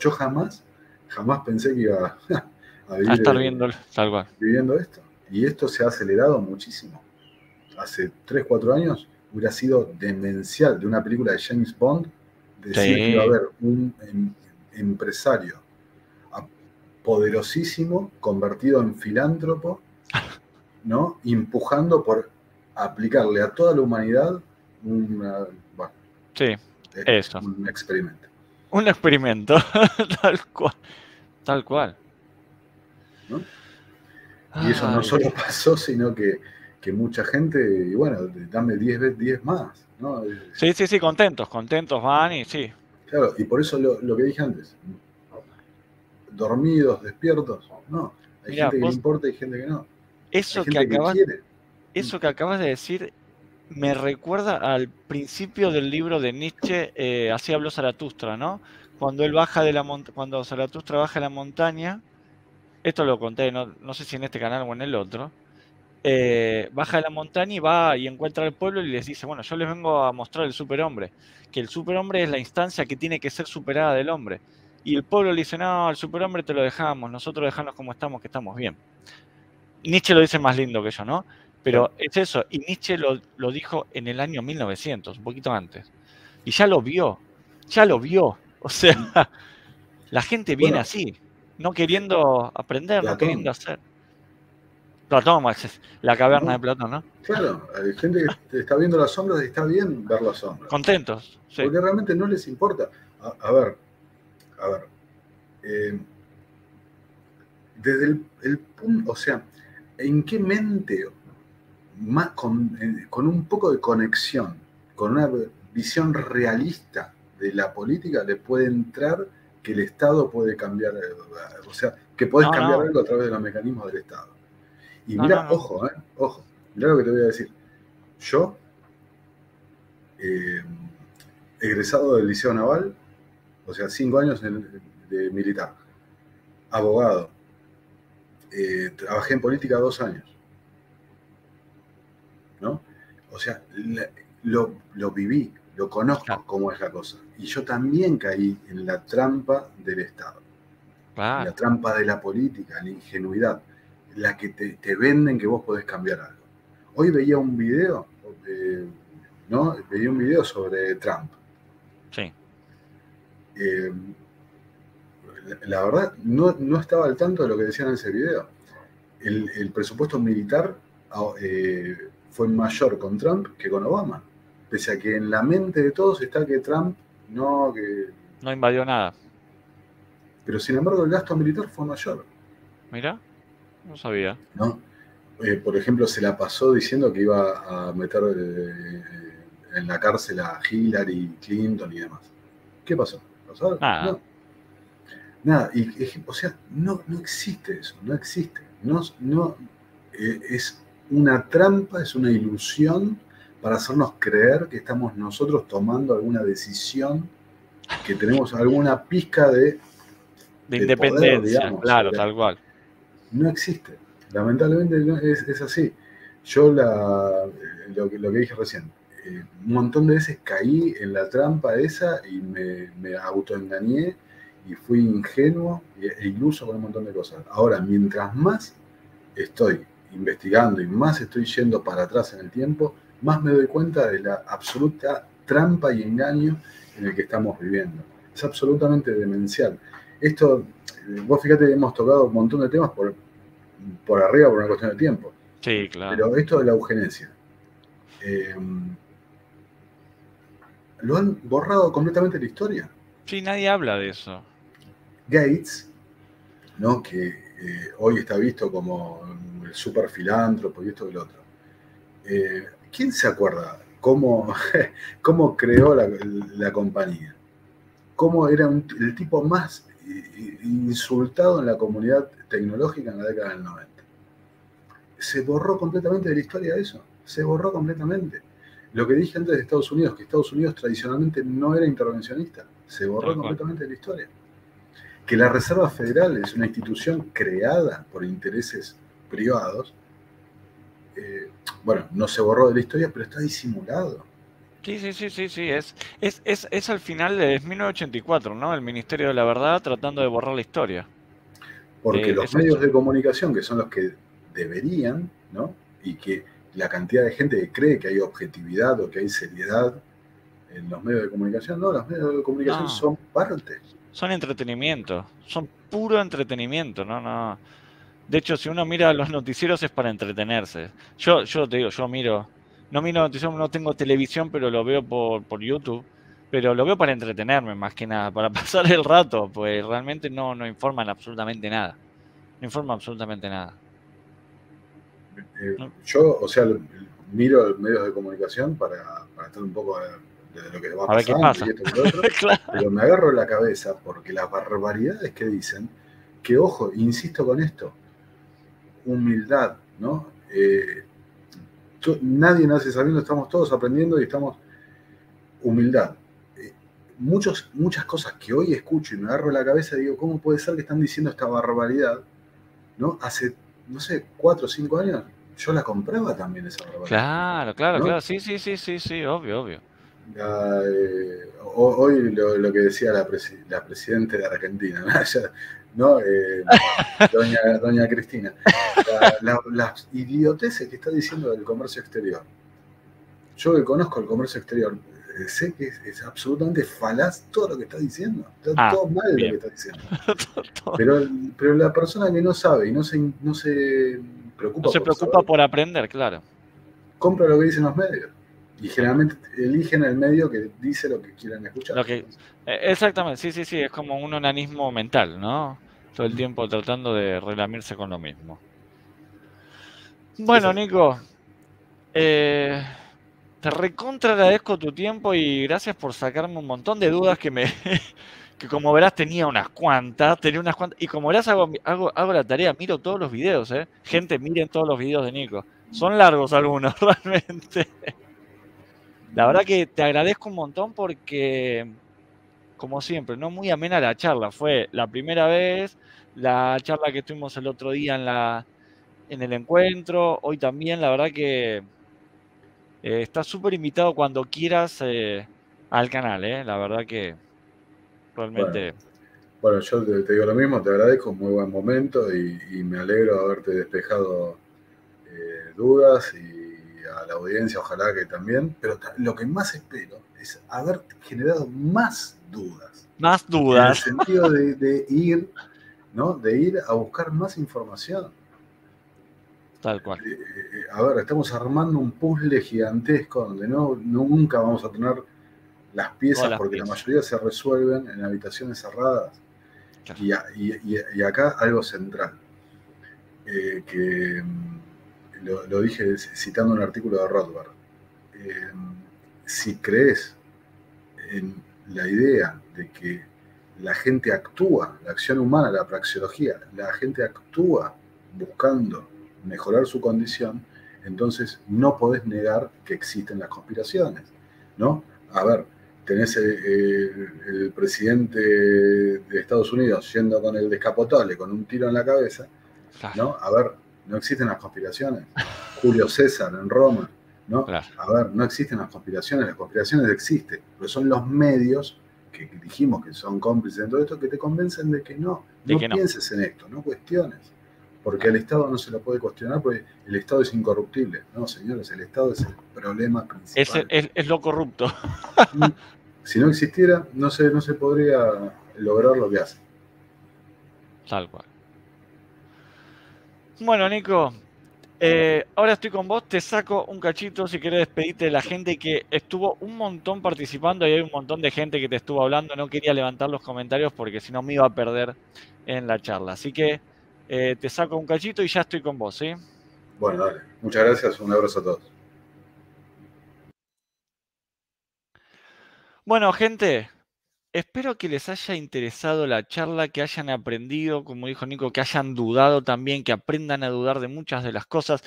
B: Yo jamás, jamás pensé que iba *laughs*
A: a, vivir estar viendo,
B: viviendo esto. Y esto se ha acelerado muchísimo. Hace 3, 4 años hubiera sido demencial de una película de James Bond decir que iba a haber un em, empresario poderosísimo convertido en filántropo, ¿no? Empujando por aplicarle a toda la humanidad una,
A: sí, eso.
B: un experimento.
A: Un experimento, *laughs* tal cual. Tal cual.
B: Y eso no solo pasó, sino que, que, mucha gente, y bueno, dame 10 10 más. ¿no?
A: Sí, sí, sí, contentos, contentos van y sí.
B: Claro, y por eso lo, lo que dije antes, dormidos, despiertos, no. Hay gente que le importa y gente que no.
A: Eso que acabas, eso que acabas de decir me recuerda al principio del libro de Nietzsche, eh, así habló Zaratustra, ¿no? Cuando él baja de la cuando Zaratustra baja de la montaña, esto lo conté, no, sé si en este canal o en el otro, eh, baja de la montaña y va y encuentra al pueblo y les dice, bueno, yo les vengo a mostrar el superhombre, que el superhombre es la instancia que tiene que ser superada del hombre. Y el pueblo le dice, no, el superhombre te lo dejamos, nosotros dejamos como estamos, que estamos bien. Nietzsche lo dice más lindo que yo, ¿no? Pero es eso, y Nietzsche lo, dijo en el año 1900, un poquito antes. Y ya lo vio, ya lo vio. *laughs* O sea, la gente viene así, no queriendo aprender, no queriendo hacer. Platón, la caverna de Platón, ¿no?
B: Claro, hay gente que está viendo las sombras y está bien ver las sombras.
A: Contentos.
B: Porque realmente no les importa. A, ver, a ver. Eh, desde el, el punto, o sea, ¿en qué mente más eh, con, un poco de conexión, con una visión realista de la política, le puede entrar que el Estado puede cambiar, o sea, que puedes cambiar algo a través de los mecanismos del Estado. Y mira, ojo, eh, ojo, mira lo que te voy a decir. Yo, eh, egresado del Liceo Naval, o sea, cinco años de militar, abogado, trabajé en política dos años ¿no? O sea, lo, viví, lo conozco cómo es la cosa. Y yo también caí en la trampa del Estado, la trampa de la política, la ingenuidad, la que te, venden que vos podés cambiar algo. Hoy veía un video, eh, ¿no? Veía un video sobre Trump.
A: Sí.
B: Eh, la verdad, no, no, estaba al tanto de lo que decían en ese video. El, presupuesto militar ah, eh, fue mayor con Trump que con Obama. Pese a que en la mente de todos está que Trump no, que...
A: No invadió nada.
B: Pero sin embargo el gasto militar fue mayor.
A: Mira, no sabía.
B: ¿No? Eh, por ejemplo, se la pasó diciendo que iba a meter eh, en la cárcel a Hillary Clinton y demás. ¿Qué pasó?
A: Nada.
B: Nada, y, o sea, no, no existe eso, no existe. No, no, eh, es una trampa, es una ilusión para hacernos creer que estamos nosotros tomando alguna decisión, que tenemos alguna pizca de...
A: De, independencia, claro, tal cual.
B: No existe. Lamentablemente es, así. Yo la, lo, que, lo que dije recién, eh, un montón de veces caí en la trampa esa y me, me autoengañé y fui ingenuo e iluso con un montón de cosas. Ahora, mientras más estoy investigando y más estoy yendo para atrás en el tiempo, más me doy cuenta de la absoluta trampa y engaño en el que estamos viviendo. Es absolutamente demencial. Esto, eh, vos fíjate, hemos tocado un montón de temas por, por arriba por una cuestión de tiempo.
A: Sí, claro.
B: Pero esto de la eugenesia, eh, lo han borrado completamente de la historia.
A: Sí, nadie habla de eso.
B: Gates, ¿no? que eh, hoy está visto como el super filántropo y esto y lo otro. Eh, ¿Quién se acuerda cómo, *laughs* cómo creó la, compañía? ¿Cómo era el tipo más insultado en la comunidad tecnológica en la década del 90? Se borró completamente de la historia eso, se borró completamente. Lo que dije antes de Estados Unidos, que Estados Unidos tradicionalmente no era intervencionista, se borró completamente de la historia. Que la Reserva Federal es una institución creada por intereses privados, eh, bueno, no se borró de la historia, pero está disimulado.
A: Sí, sí, sí, sí, sí. Es, es, es, es al final de 1984, ¿no? El Ministerio de la Verdad tratando de borrar la historia.
B: Porque los medios de comunicación, que son los que deberían, ¿no? Y que la cantidad de gente que cree que hay objetividad o que hay seriedad en los medios de comunicación, no, los medios de comunicación son parte.
A: Son entretenimiento, son puro entretenimiento, no, no. De hecho, si uno mira los noticieros es para entretenerse. Yo, yo te digo, yo miro, no miro noticieros, no tengo televisión, pero lo veo por, por YouTube. Pero lo veo para entretenerme más que nada, para *laughs* pasar el rato, pues realmente no, no informan absolutamente nada. No informan absolutamente nada.
B: Eh, yo, o sea, miro medios de comunicación para, para estar un poco de, lo que va a pasar *laughs* pero me agarro la cabeza porque las barbaridades que dicen, que ojo, insisto con esto, humildad, ¿no? Eh, nadie nace sabiendo, estamos todos aprendiendo y estamos humildad. Eh, muchos, muchas cosas que hoy escucho y me agarro la cabeza y digo, ¿cómo puede ser que están diciendo esta barbaridad? ¿No? Hace, no sé, cuatro o cinco años yo la compraba también esa barbaridad.
A: Claro, claro, claro, sí, sí, sí, sí, sí, obvio, obvio.
B: Eh, hoy lo, que decía la, la presidenta de Argentina, ¿no? *laughs* Eh, *laughs* doña, Cristina, las idioteces que está diciendo del comercio exterior. Yo que conozco el comercio exterior, eh, sé que es, absolutamente falaz todo lo que está diciendo. Está ah, todo mal lo que está diciendo. *laughs* pero, pero la persona que no sabe y no se, no se preocupa,
A: no se preocupa por aprender, claro.
B: Compra lo que dicen los medios. Y generalmente eligen el medio que dice lo que quieren escuchar.
A: Eh, exactamente, sí, sí, sí, es como un onanismo mental, ¿no? Todo el tiempo tratando de relamirse con lo mismo. Bueno, Nico, eh, te recontra agradezco tu tiempo y gracias por sacarme un montón de dudas que me, *laughs* que como verás tenía unas cuantas, tenía unas cuantas, y como verás hago, hago, hago la tarea, miro todos los videos, ¿eh? Gente, miren todos los videos de Nico. Son largos algunos, *laughs* realmente. La verdad que te agradezco un montón porque, como siempre, no muy amena la charla. Fue la primera vez, la charla que tuvimos el otro día en, la, en el encuentro, hoy también, la verdad que eh, estás súper invitado cuando quieras eh, al canal, eh. la verdad que realmente...
B: Bueno, yo te, digo lo mismo, te agradezco, muy buen momento y, y me alegro de haberte despejado dudas y a la audiencia, ojalá que también, pero lo que más espero es haber generado más dudas.
A: Más dudas.
B: En el sentido de, ir, ¿no? De ir a buscar más información.
A: Tal cual.
B: Eh, eh, a ver, estamos armando un puzzle gigantesco donde no, nunca vamos a tener las piezas porque la mayoría se resuelven en habitaciones cerradas. Y, acá algo central, eh, que mm, lo, dije citando un artículo de Rothbard. Eh, si crees en la idea de que la gente actúa, la acción humana, la praxeología, la gente actúa buscando mejorar su condición, entonces no podés negar que existen las conspiraciones, ¿no? A ver, tenés el, presidente de Estados Unidos yendo con el descapotable, con un tiro en la cabeza, ¿no? A ver, no existen las conspiraciones. Julio César en Roma, ¿no? A ver, no existen las conspiraciones, las conspiraciones existen, pero son los medios que dijimos que son cómplices de todo esto que te convencen de que no, no pienses en esto, no cuestiones. Porque el Estado no se lo puede cuestionar porque el Estado es incorruptible. No, señores, el Estado es el problema principal.
A: Es, es lo corrupto. *laughs*
B: si no existiera, no se, no se podría lograr lo que hace.
A: Tal cual. Bueno, Nico, eh, ahora estoy con vos, te saco un cachito si querés despedirte de la gente que estuvo un montón participando y hay un montón de gente que te estuvo hablando. No quería levantar los comentarios porque si no me iba a perder en la charla. Así que eh, te saco un cachito y ya estoy con vos, ¿sí?
B: Bueno, dale. Muchas gracias, un abrazo a todos.
A: Bueno, gente, espero que les haya interesado la charla, que hayan aprendido, como dijo Nico, que hayan dudado también, que aprendan a dudar de muchas de las cosas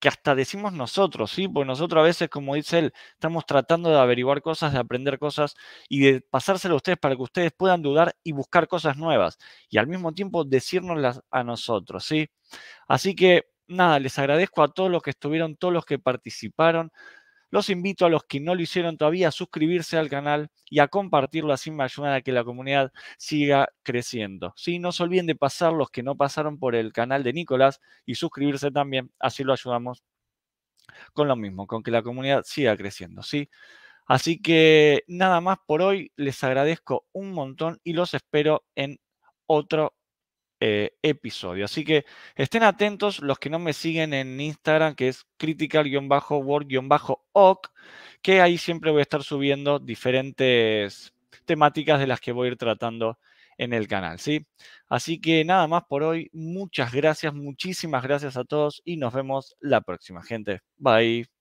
A: que hasta decimos nosotros, ¿sí? Porque nosotros a veces, como dice él, estamos tratando de averiguar cosas, de aprender cosas y de pasárselo a ustedes para que ustedes puedan dudar y buscar cosas nuevas y al mismo tiempo decírnoslas a nosotros, ¿sí? Así que, nada, les agradezco a todos los que estuvieron, todos los que participaron. Los invito a los que no lo hicieron todavía a suscribirse al canal y a compartirlo, así me ayudan a que la comunidad siga creciendo. ¿sí? No se olviden de pasar los que no pasaron por el canal de Nicolás y suscribirse también, así lo ayudamos con lo mismo, con que la comunidad siga creciendo. ¿sí? Así que nada más por hoy, les agradezco un montón y los espero en otro eh, episodio. Así que estén atentos los que no me siguen en Instagram, que es critical-word-oc, que ahí siempre voy a estar subiendo diferentes temáticas de las que voy a ir tratando en el canal, ¿sí? Así que nada más por hoy. Muchas gracias, muchísimas gracias a todos y nos vemos la próxima, gente. Bye.